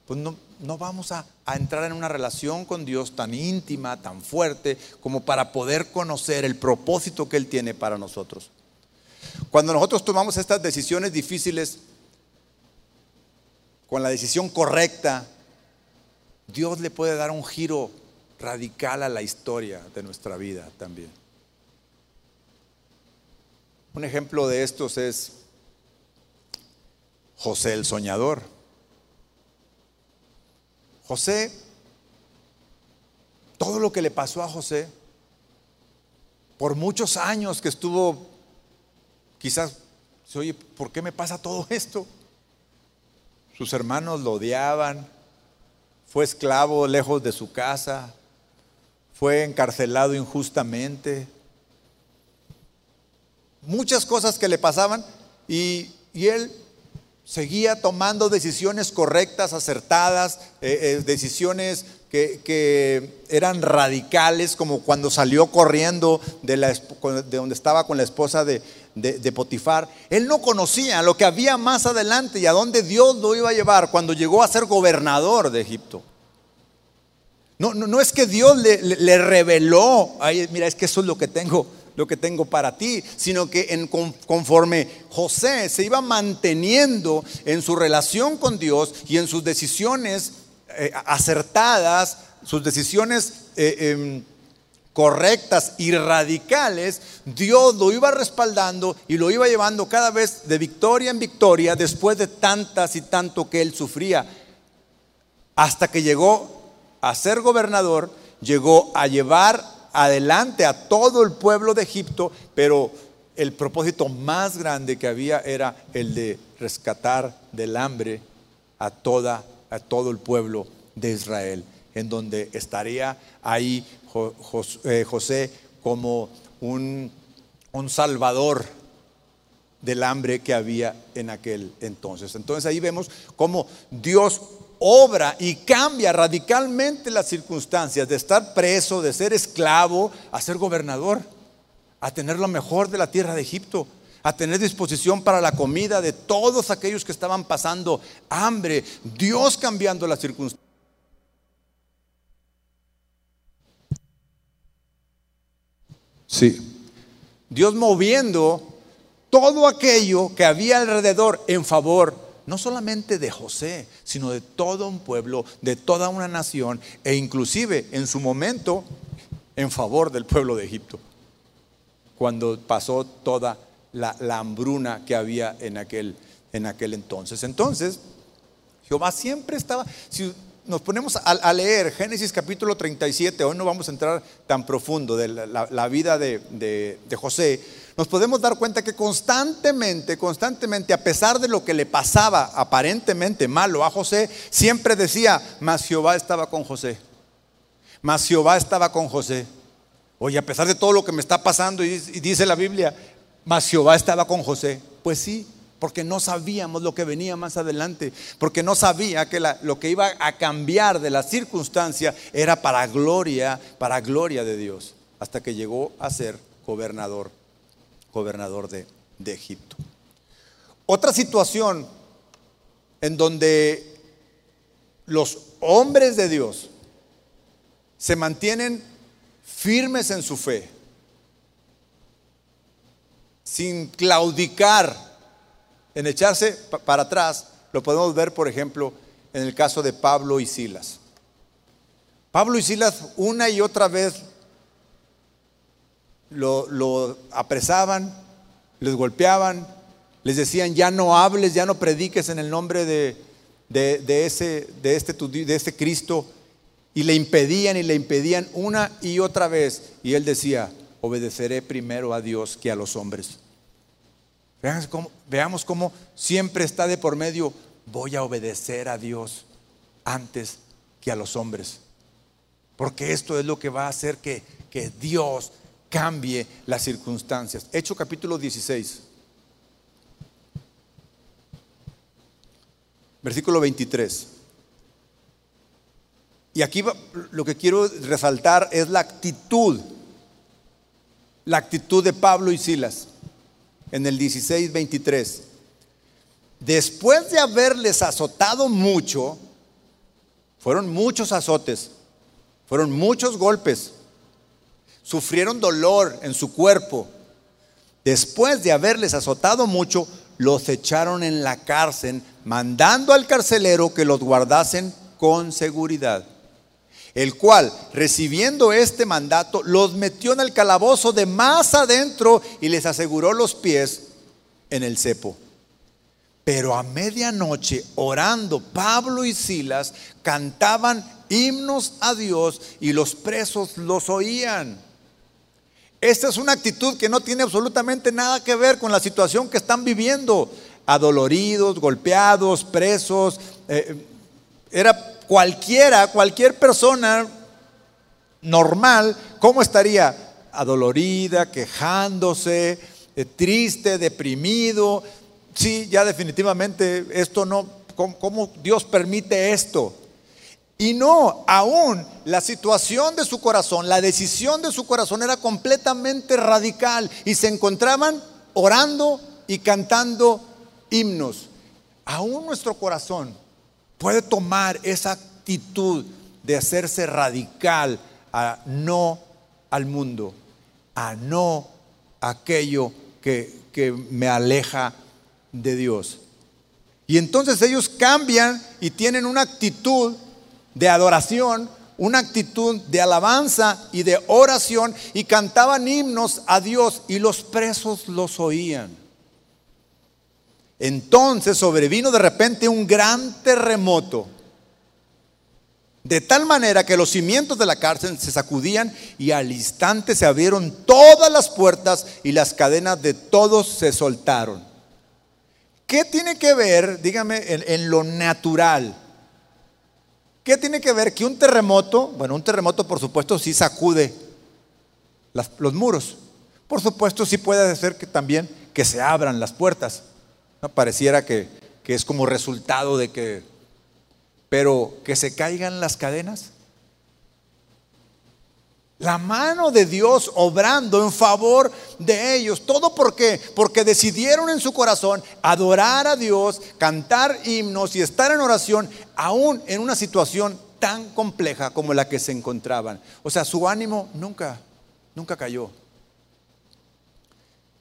pues no, vamos a, a entrar en una relación con Dios tan íntima, tan fuerte, como para poder conocer el propósito que Él tiene para nosotros. Cuando nosotros tomamos estas decisiones difíciles, con la decisión correcta, Dios le puede dar un giro radical a la historia de nuestra vida también. Un ejemplo de estos es José el soñador. José, todo lo que le pasó a José, por muchos años que estuvo, quizás, oye, ¿por qué me pasa todo esto? Sus hermanos lo odiaban, fue esclavo lejos de su casa, fue encarcelado injustamente. Muchas cosas que le pasaban y, él seguía tomando decisiones correctas, acertadas, eh, eh, decisiones que, eran radicales, como cuando salió corriendo de, la, de donde estaba con la esposa de, de, Potifar. Él no conocía lo que había más adelante y a dónde Dios lo iba a llevar cuando llegó a ser gobernador de Egipto. No, no, es que Dios le, reveló, Ay, mira, es que eso es lo que tengo, lo que tengo para ti, sino que en, conforme José se iba manteniendo en su relación con Dios y en sus decisiones eh, acertadas, sus decisiones eh, em, correctas y radicales, Dios lo iba respaldando y lo iba llevando cada vez de victoria en victoria después de tantas y tanto que él sufría, hasta que llegó a ser gobernador, llegó a llevar adelante a todo el pueblo de Egipto, pero el propósito más grande que había era el de rescatar del hambre a, toda, a todo el pueblo de Israel, en donde estaría ahí eh, José como un, un salvador del hambre que había en aquel entonces. Entonces ahí vemos cómo Dios obra y cambia radicalmente las circunstancias de estar preso, de ser esclavo, a ser gobernador, a tener lo mejor de la tierra de Egipto, a tener disposición para la comida de todos aquellos que estaban pasando hambre, Dios cambiando las circunstancias. Sí, Dios moviendo todo aquello que había alrededor en favor no solamente de José, sino de todo un pueblo, de toda una nación, e inclusive en su momento en favor del pueblo de Egipto, cuando pasó toda la, hambruna que había en aquel, en aquel entonces. Entonces, Jehová siempre estaba, nos ponemos a, leer Génesis capítulo 37, hoy no vamos a entrar tan profundo de la, vida de, José, nos podemos dar cuenta que constantemente, constantemente, a pesar de lo que le pasaba aparentemente malo a José, siempre decía, mas Jehová estaba con José. Mas Jehová estaba con José. Oye, a pesar de todo lo que me está pasando, y dice la Biblia, mas Jehová estaba con José. Pues sí, porque no sabíamos lo que venía más adelante, porque no sabía que lo que iba a cambiar de la circunstancia era para gloria, para gloria de Dios, hasta que llegó a ser gobernador, gobernador de, de Egipto. Otra situación en donde los hombres de Dios se mantienen firmes en su fe, sin claudicar en echarse para atrás, lo podemos ver, por ejemplo, en el caso de Pablo y Silas. Pablo y Silas una y otra vez lo, apresaban, les golpeaban, les decían, ya no hables, ya no prediques en el nombre de, de, ese, de, este, de este Cristo. Y le impedían y le impedían una y otra vez. Y él decía, obedeceré primero a Dios que a los hombres. Veamos cómo, siempre está de por medio, voy a obedecer a Dios antes que a los hombres. Porque esto es lo que va a hacer que, que Dios cambie las circunstancias. Hecho capítulo 16. Versículo 23. Y aquí lo que quiero resaltar es la actitud, la actitud de Pablo y Silas en el 16, 23. Después de haberles azotado mucho, fueron muchos azotes, fueron muchos golpes, sufrieron dolor en su cuerpo. Después de haberles azotado mucho, los echaron en la cárcel, mandando al carcelero que los guardasen con seguridad. El cual, recibiendo este mandato, los metió en el calabozo de más adentro y les aseguró los pies en el cepo. Pero a medianoche, orando, Pablo y Silas cantaban himnos a Dios y los presos los oían. Esta es una actitud que no tiene absolutamente nada que ver con la situación que están viviendo. Adoloridos, golpeados, presos. Eh, era cualquiera, cualquier persona normal, ¿cómo estaría? Adolorida, quejándose, eh, triste, deprimido. Sí, ya definitivamente esto no, ¿cómo Dios permite esto? Y no, aún la situación de su corazón, la decisión de su corazón era completamente radical y se encontraban orando y cantando himnos. Aún nuestro corazón puede tomar esa actitud de hacerse radical a no al mundo, a no aquello que, que me aleja de Dios. Y entonces ellos cambian y tienen una actitud de adoración, una actitud de alabanza y de oración y cantaban himnos a Dios y los presos los oían. Entonces sobrevino de repente un gran terremoto, de tal manera que los cimientos de la cárcel se sacudían y al instante se abrieron todas las puertas y las cadenas de todos se soltaron. ¿Qué tiene que ver, dígame, en, lo natural? ¿Qué tiene que ver que un terremoto, bueno, un terremoto por supuesto sí sacude los muros. Por supuesto sí puede ser que también que se abran las puertas. ¿No? Pareciera que, que es como resultado de que, pero que se caigan las cadenas. La mano de Dios obrando en favor de ellos. ¿Todo por qué? Porque decidieron en su corazón adorar a Dios, cantar himnos y estar en oración, aún en una situación tan compleja como la que se encontraban. O sea, su ánimo nunca, nunca cayó.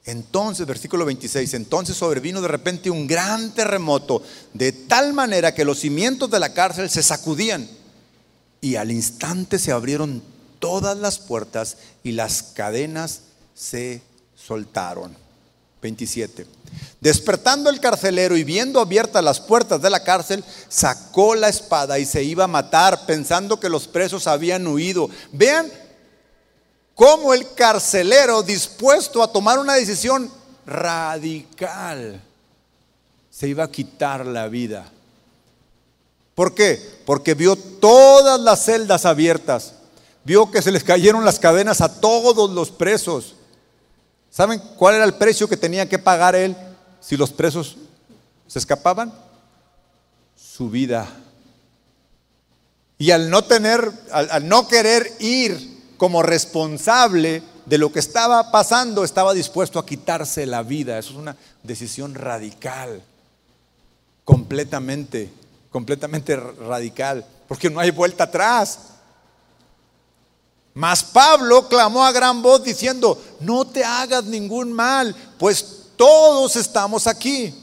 Entonces, versículo 26, entonces sobrevino de repente un gran terremoto, de tal manera que los cimientos de la cárcel se sacudían y al instante se abrieron todas las puertas y las cadenas se soltaron. 27. Despertando el carcelero y viendo abiertas las puertas de la cárcel, sacó la espada y se iba a matar pensando que los presos habían huido. Vean cómo el carcelero dispuesto a tomar una decisión radical se iba a quitar la vida. ¿Por qué? Porque vio todas las celdas abiertas vio que se les cayeron las cadenas a todos los presos. ¿Saben cuál era el precio que tenía que pagar él si los presos se escapaban su vida. Y al no tener, al, no querer ir como responsable de lo que estaba pasando, estaba dispuesto a quitarse la vida. Eso es una decisión radical, completamente, completamente radical, porque no hay vuelta atrás. Mas Pablo clamó a gran voz diciendo, no te hagas ningún mal, pues todos estamos aquí.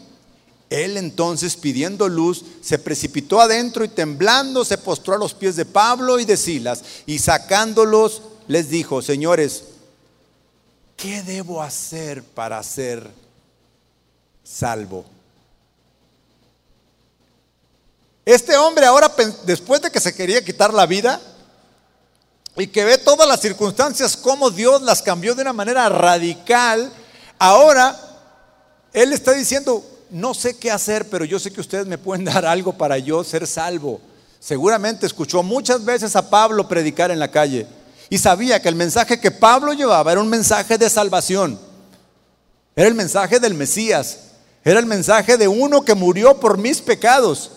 Él entonces, pidiendo luz, se precipitó adentro y temblando se postró a los pies de Pablo y de Silas y sacándolos les dijo, señores, ¿qué debo hacer para ser salvo? Este hombre ahora, después de que se quería quitar la vida y que ve todas las circunstancias, cómo Dios las cambió de una manera radical, ahora él está diciendo, no sé qué hacer, pero yo sé que ustedes me pueden (laughs) dar algo para yo ser salvo. Seguramente escuchó muchas veces a Pablo predicar en la calle y sabía que el mensaje que Pablo llevaba era un mensaje de salvación. Era el mensaje del Mesías. Era el mensaje de uno que murió por mis pecados.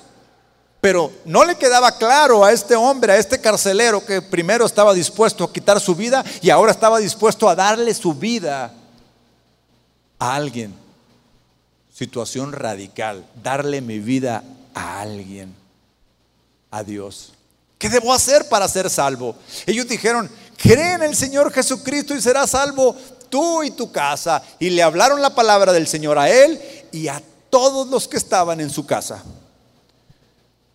Pero no le quedaba claro a este hombre, a este carcelero, que primero estaba dispuesto a quitar su vida y ahora estaba dispuesto a darle su vida a alguien situación radical, darle mi vida a alguien, a Dios. ¿Qué debo hacer para ser salvo? Ellos dijeron, cree en el Señor Jesucristo y serás salvo tú y tu casa. Y le hablaron la palabra del Señor a él y a todos los que estaban en su casa.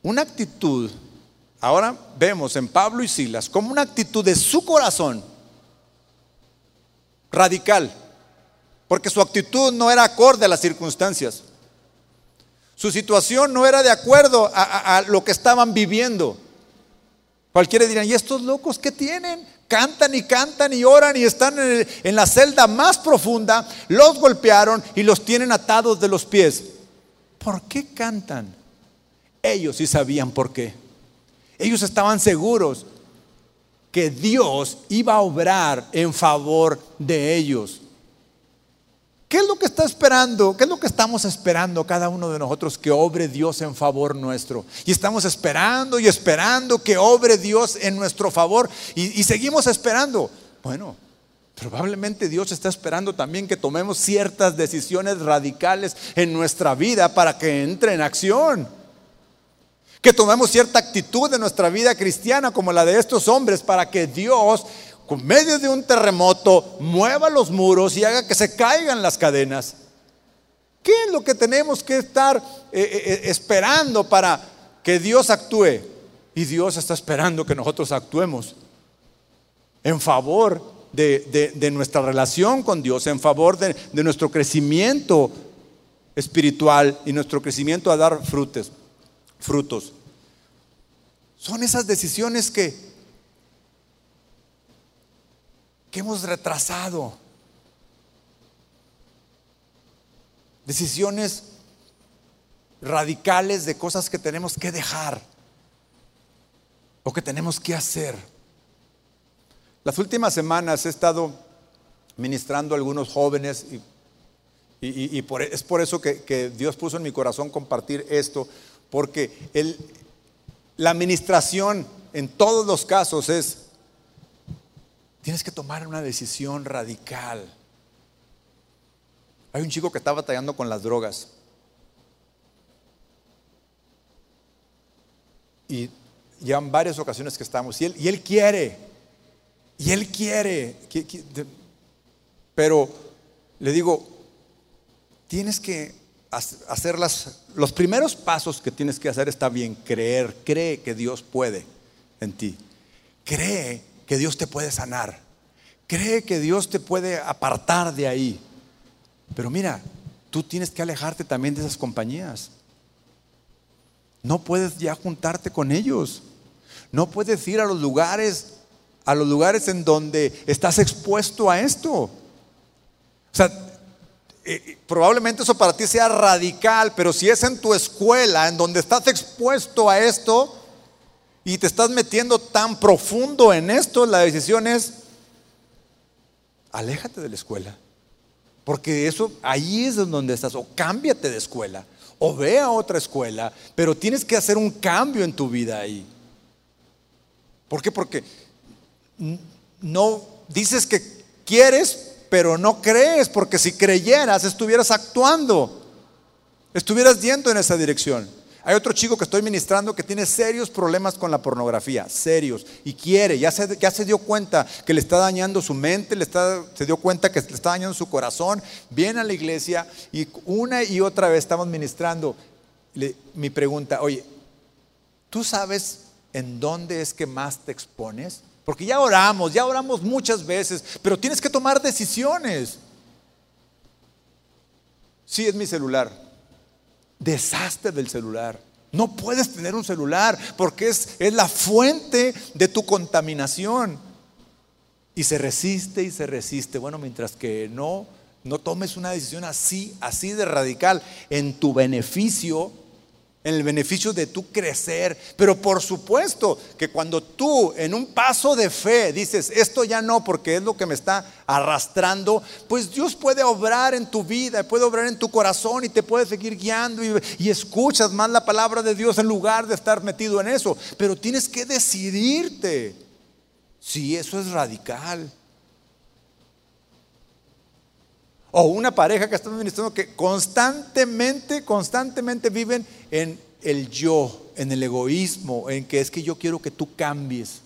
Una actitud, ahora vemos en Pablo y Silas, como una actitud de su corazón radical porque su actitud no era acorde a las circunstancias. Su situación no era de acuerdo a, lo que estaban viviendo. Cualquiera dirán, ¿y estos locos qué tienen? Cantan y cantan y oran y están en, en la celda más profunda, los golpearon y los tienen atados de los pies. ¿Por qué cantan? Ellos sí sabían por qué. Ellos estaban seguros que Dios iba a obrar en favor de ellos. ¿Qué es lo que está esperando? ¿Qué es lo que estamos esperando cada uno de nosotros que obre Dios en favor nuestro? Y estamos esperando y esperando que obre Dios en nuestro favor y, seguimos esperando. Bueno, Probablemente Dios está esperando también que tomemos ciertas decisiones radicales en nuestra vida para que entre en acción. Que tomemos cierta actitud en nuestra vida cristiana como la de estos hombres para que Dios con medio de un terremoto, mueva los muros y haga que se caigan las cadenas. ¿Qué es lo que tenemos que estar eh, eh, eh, esperando para que Dios actúe? Y Dios está esperando que nosotros actuemos en favor de, nuestra relación con Dios, en favor de, de nuestro crecimiento espiritual y nuestro crecimiento a dar frutos. frutos. Son esas decisiones que que hemos retrasado. Decisiones radicales de cosas que tenemos que dejar o que tenemos que hacer. Las últimas semanas he estado ministrando a algunos jóvenes y, e, es por eso que, Dios puso en mi corazón compartir esto, porque la administración en todos los casos es Tienes que tomar una decisión radical. Hay un chico que está batallando con las drogas. Y ya en varias ocasiones que estamos. Y él, y él quiere. Y él quiere. Pero le digo, tienes que hacer las, los primeros pasos que tienes que hacer está bien. Creer, cree que Dios puede en ti. Cree que Dios te puede sanar. Cree que Dios te puede apartar de ahí. Pero mira, tú tienes que alejarte también de esas compañías. No puedes ya juntarte con ellos. No puedes ir a los lugares, a los lugares en donde estás expuesto a esto. O sea, eh, eh, probablemente eso para ti sea radical, pero si es en tu escuela, en donde estás expuesto a esto, y te estás metiendo tan profundo en esto, la decisión es, aléjate de la escuela. Porque eso, ahí es donde estás. O cámbiate de escuela. o ve a otra escuela, pero tienes que hacer un cambio en tu vida ahí. ¿Por qué? Porque no dices que quieres, pero no crees, porque si creyeras estuvieras actuando, estuvieras yendo en esa dirección. Hay otro chico que estoy ministrando que tiene serios problemas con la pornografía, serios, y quiere, ya se, ya se dio cuenta que le está dañando su mente, le está, se dio cuenta que le está dañando su corazón, viene a la iglesia y una y otra vez estamos ministrando. mi pregunta, oye, ¿tú sabes en dónde es que más te expones? Porque ya oramos, ya oramos muchas veces, pero tienes que tomar decisiones. Sí, es mi celular deshazte del celular. No puedes tener un celular porque es, es la fuente de tu contaminación. Y se resiste y se resiste. Bueno, mientras que no, no tomes una decisión así, así de radical, en tu beneficio, en el beneficio de tu crecer. Pero por supuesto que cuando tú en un paso de fe dices, esto ya no porque es lo que me está arrastrando, pues Dios puede obrar en tu vida, puede obrar en tu corazón y te puede seguir guiando y, y escuchas más la palabra de Dios en lugar de estar metido en eso. Pero tienes que decidirte si eso es radical. O una pareja que está ministrando que constantemente, constantemente viven en el yo, en el egoísmo, en que es que yo quiero que tú cambies.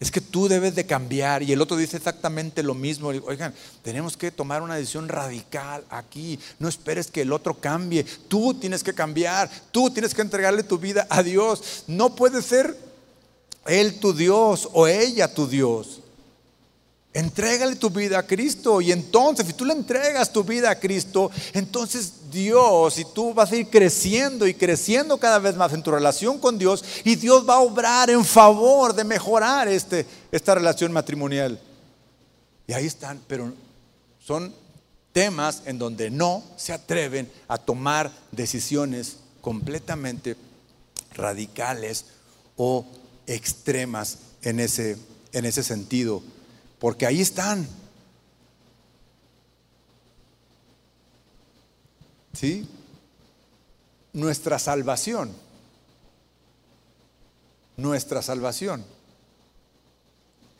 Es que tú debes de cambiar. Y el otro dice exactamente lo mismo. Oigan, tenemos que tomar una decisión radical aquí. No esperes que el otro cambie. Tú tienes que cambiar. Tú tienes que entregarle tu vida a Dios. No puede ser Él tu Dios o ella tu Dios. Entrégale tu vida a Cristo. Y entonces si tú le entregas tu vida a Cristo, entonces Dios y tú vas a ir creciendo y creciendo cada vez más en tu relación con Dios. Y Dios va a obrar en favor de mejorar este, esta relación matrimonial. Y ahí están, pero son temas en donde no se atreven a tomar decisiones completamente radicales o extremas en ese, en ese sentido porque ahí están. ¿Sí? Nuestra salvación. Nuestra salvación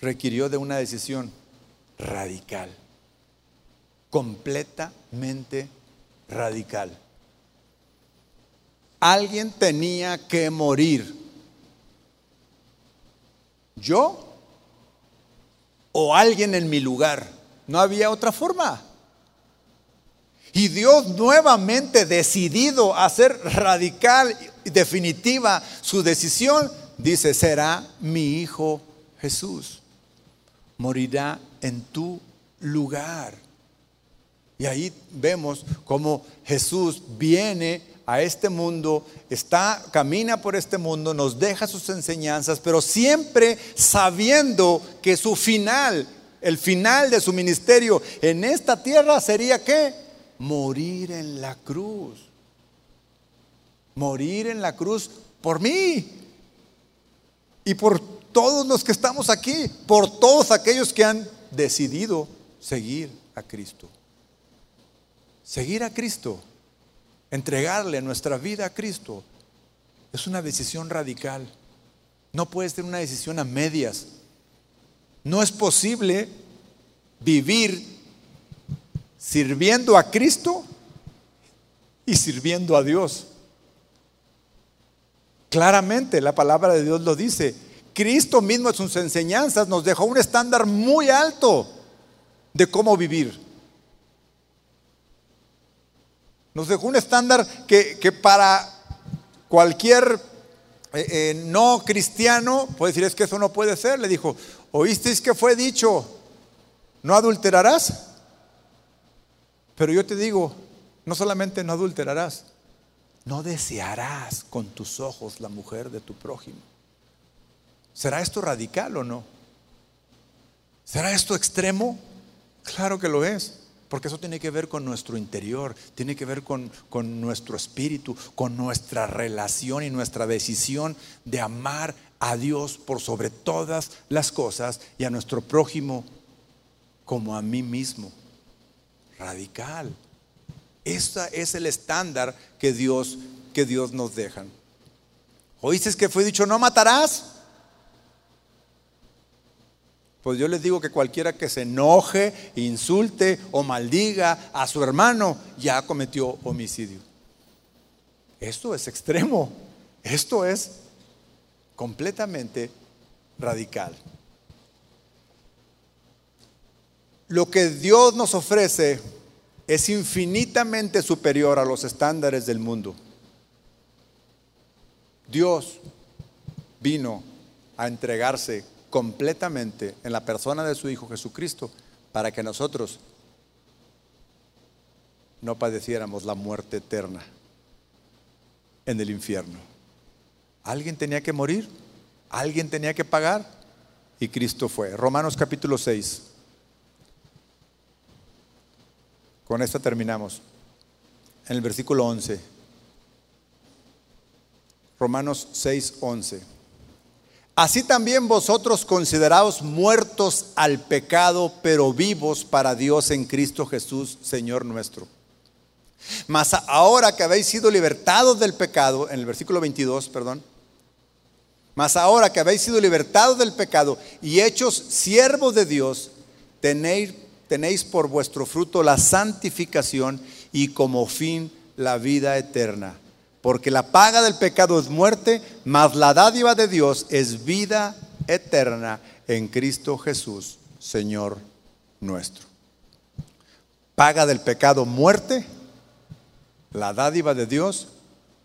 requirió de una decisión radical, completamente radical. Alguien tenía que morir. ¿Yo? O alguien en mi lugar. No había otra forma. Y Dios nuevamente decidido a hacer radical y definitiva su decisión, dice, será mi hijo Jesús. Morirá en tu lugar. Y ahí vemos cómo Jesús viene a este mundo, está, camina por este mundo, nos deja sus enseñanzas, pero siempre sabiendo que su final, el final de su ministerio en esta tierra sería que morir en la cruz. Morir en la cruz por mí y por todos los que estamos aquí, por todos aquellos que han decidido seguir a Cristo. Seguir a Cristo entregarle nuestra vida a Cristo es una decisión radical. No puede ser una decisión a medias. No es posible vivir sirviendo a Cristo y sirviendo a Dios. Claramente la palabra de Dios lo dice. Cristo mismo en sus enseñanzas nos dejó un estándar muy alto de cómo vivir. Nos dejó un estándar que, para cualquier eh, eh, no cristiano puede decir, es que eso no puede ser. Le dijo, ¿oísteis que fue dicho, no adulterarás? Pero yo te digo, no solamente no adulterarás, no desearás con tus ojos la mujer de tu prójimo. ¿Será esto radical o no? ¿Será esto extremo? Claro que lo es. Porque eso tiene que ver con nuestro interior, tiene que ver con, con, nuestro espíritu, con nuestra relación y nuestra decisión de amar a Dios por sobre todas las cosas y a nuestro prójimo como a mí mismo. Radical. Ese es el estándar que Dios, que Dios nos deja. ¿Oíste que fue dicho, no matarás? Pues yo les digo que cualquiera que se enoje, insulte o maldiga a su hermano ya cometió homicidio. Esto es extremo. Esto es completamente radical. Lo que Dios nos ofrece es infinitamente superior a los estándares del mundo. Dios vino a entregarse completamente en la persona de su Hijo Jesucristo para que nosotros no padeciéramos la muerte eterna en el infierno. Alguien tenía que morir, alguien tenía que pagar y Cristo fue. Romanos capítulo 6. Con esto terminamos. En el versículo 11. Romanos 6, 11. Así también vosotros consideraos muertos al pecado, pero vivos para Dios en Cristo Jesús, Señor nuestro. Mas ahora que habéis sido libertados del pecado, en el versículo 22, perdón, mas ahora que habéis sido libertados del pecado y hechos siervos de Dios, tenéis, tenéis por vuestro fruto la santificación y como fin la vida eterna. Porque la paga del pecado es muerte, mas la dádiva de Dios es vida eterna en Cristo Jesús, Señor nuestro. Paga del pecado muerte, la dádiva de Dios,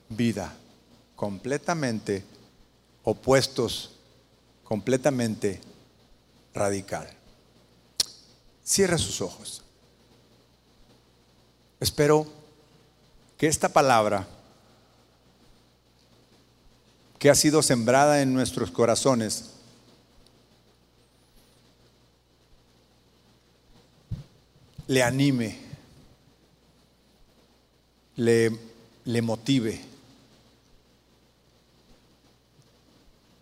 vida, completamente opuestos, completamente radical. Cierra sus ojos. Espero que esta palabra que ha sido sembrada en nuestros corazones. Le anime le, le motive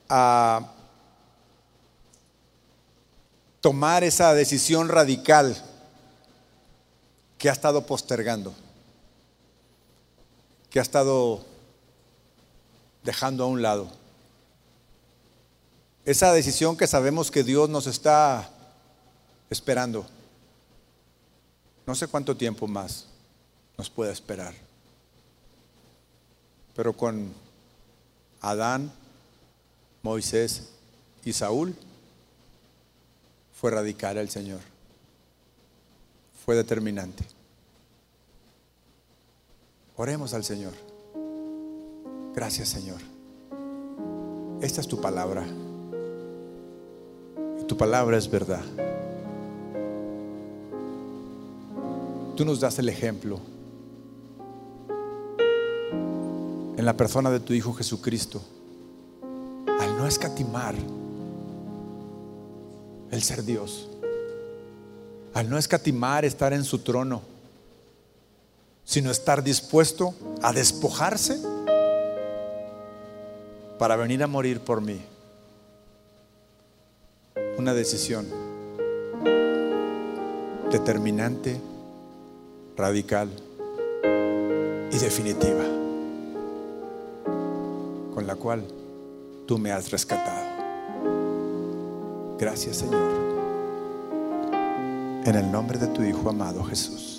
a tomar esa decisión radical que ha estado postergando, que ha estado dejando a un lado. Esa decisión que sabemos que Dios nos está esperando. No sé cuánto tiempo más nos pueda esperar. Pero con Adán, Moisés y Saúl fue radical el Señor. Fue determinante. Oremos al Señor. Gracias Señor. Esta es tu palabra. Y tu palabra es verdad. Tú nos das el ejemplo en la persona de tu Hijo Jesucristo, al no escatimar el ser Dios, al no escatimar estar en su trono, sino estar dispuesto a despojarse para venir a morir por mí. Una decisión determinante, radical y definitiva con la cual tú me has rescatado. Gracias Señor. En el nombre de tu Hijo amado Jesús.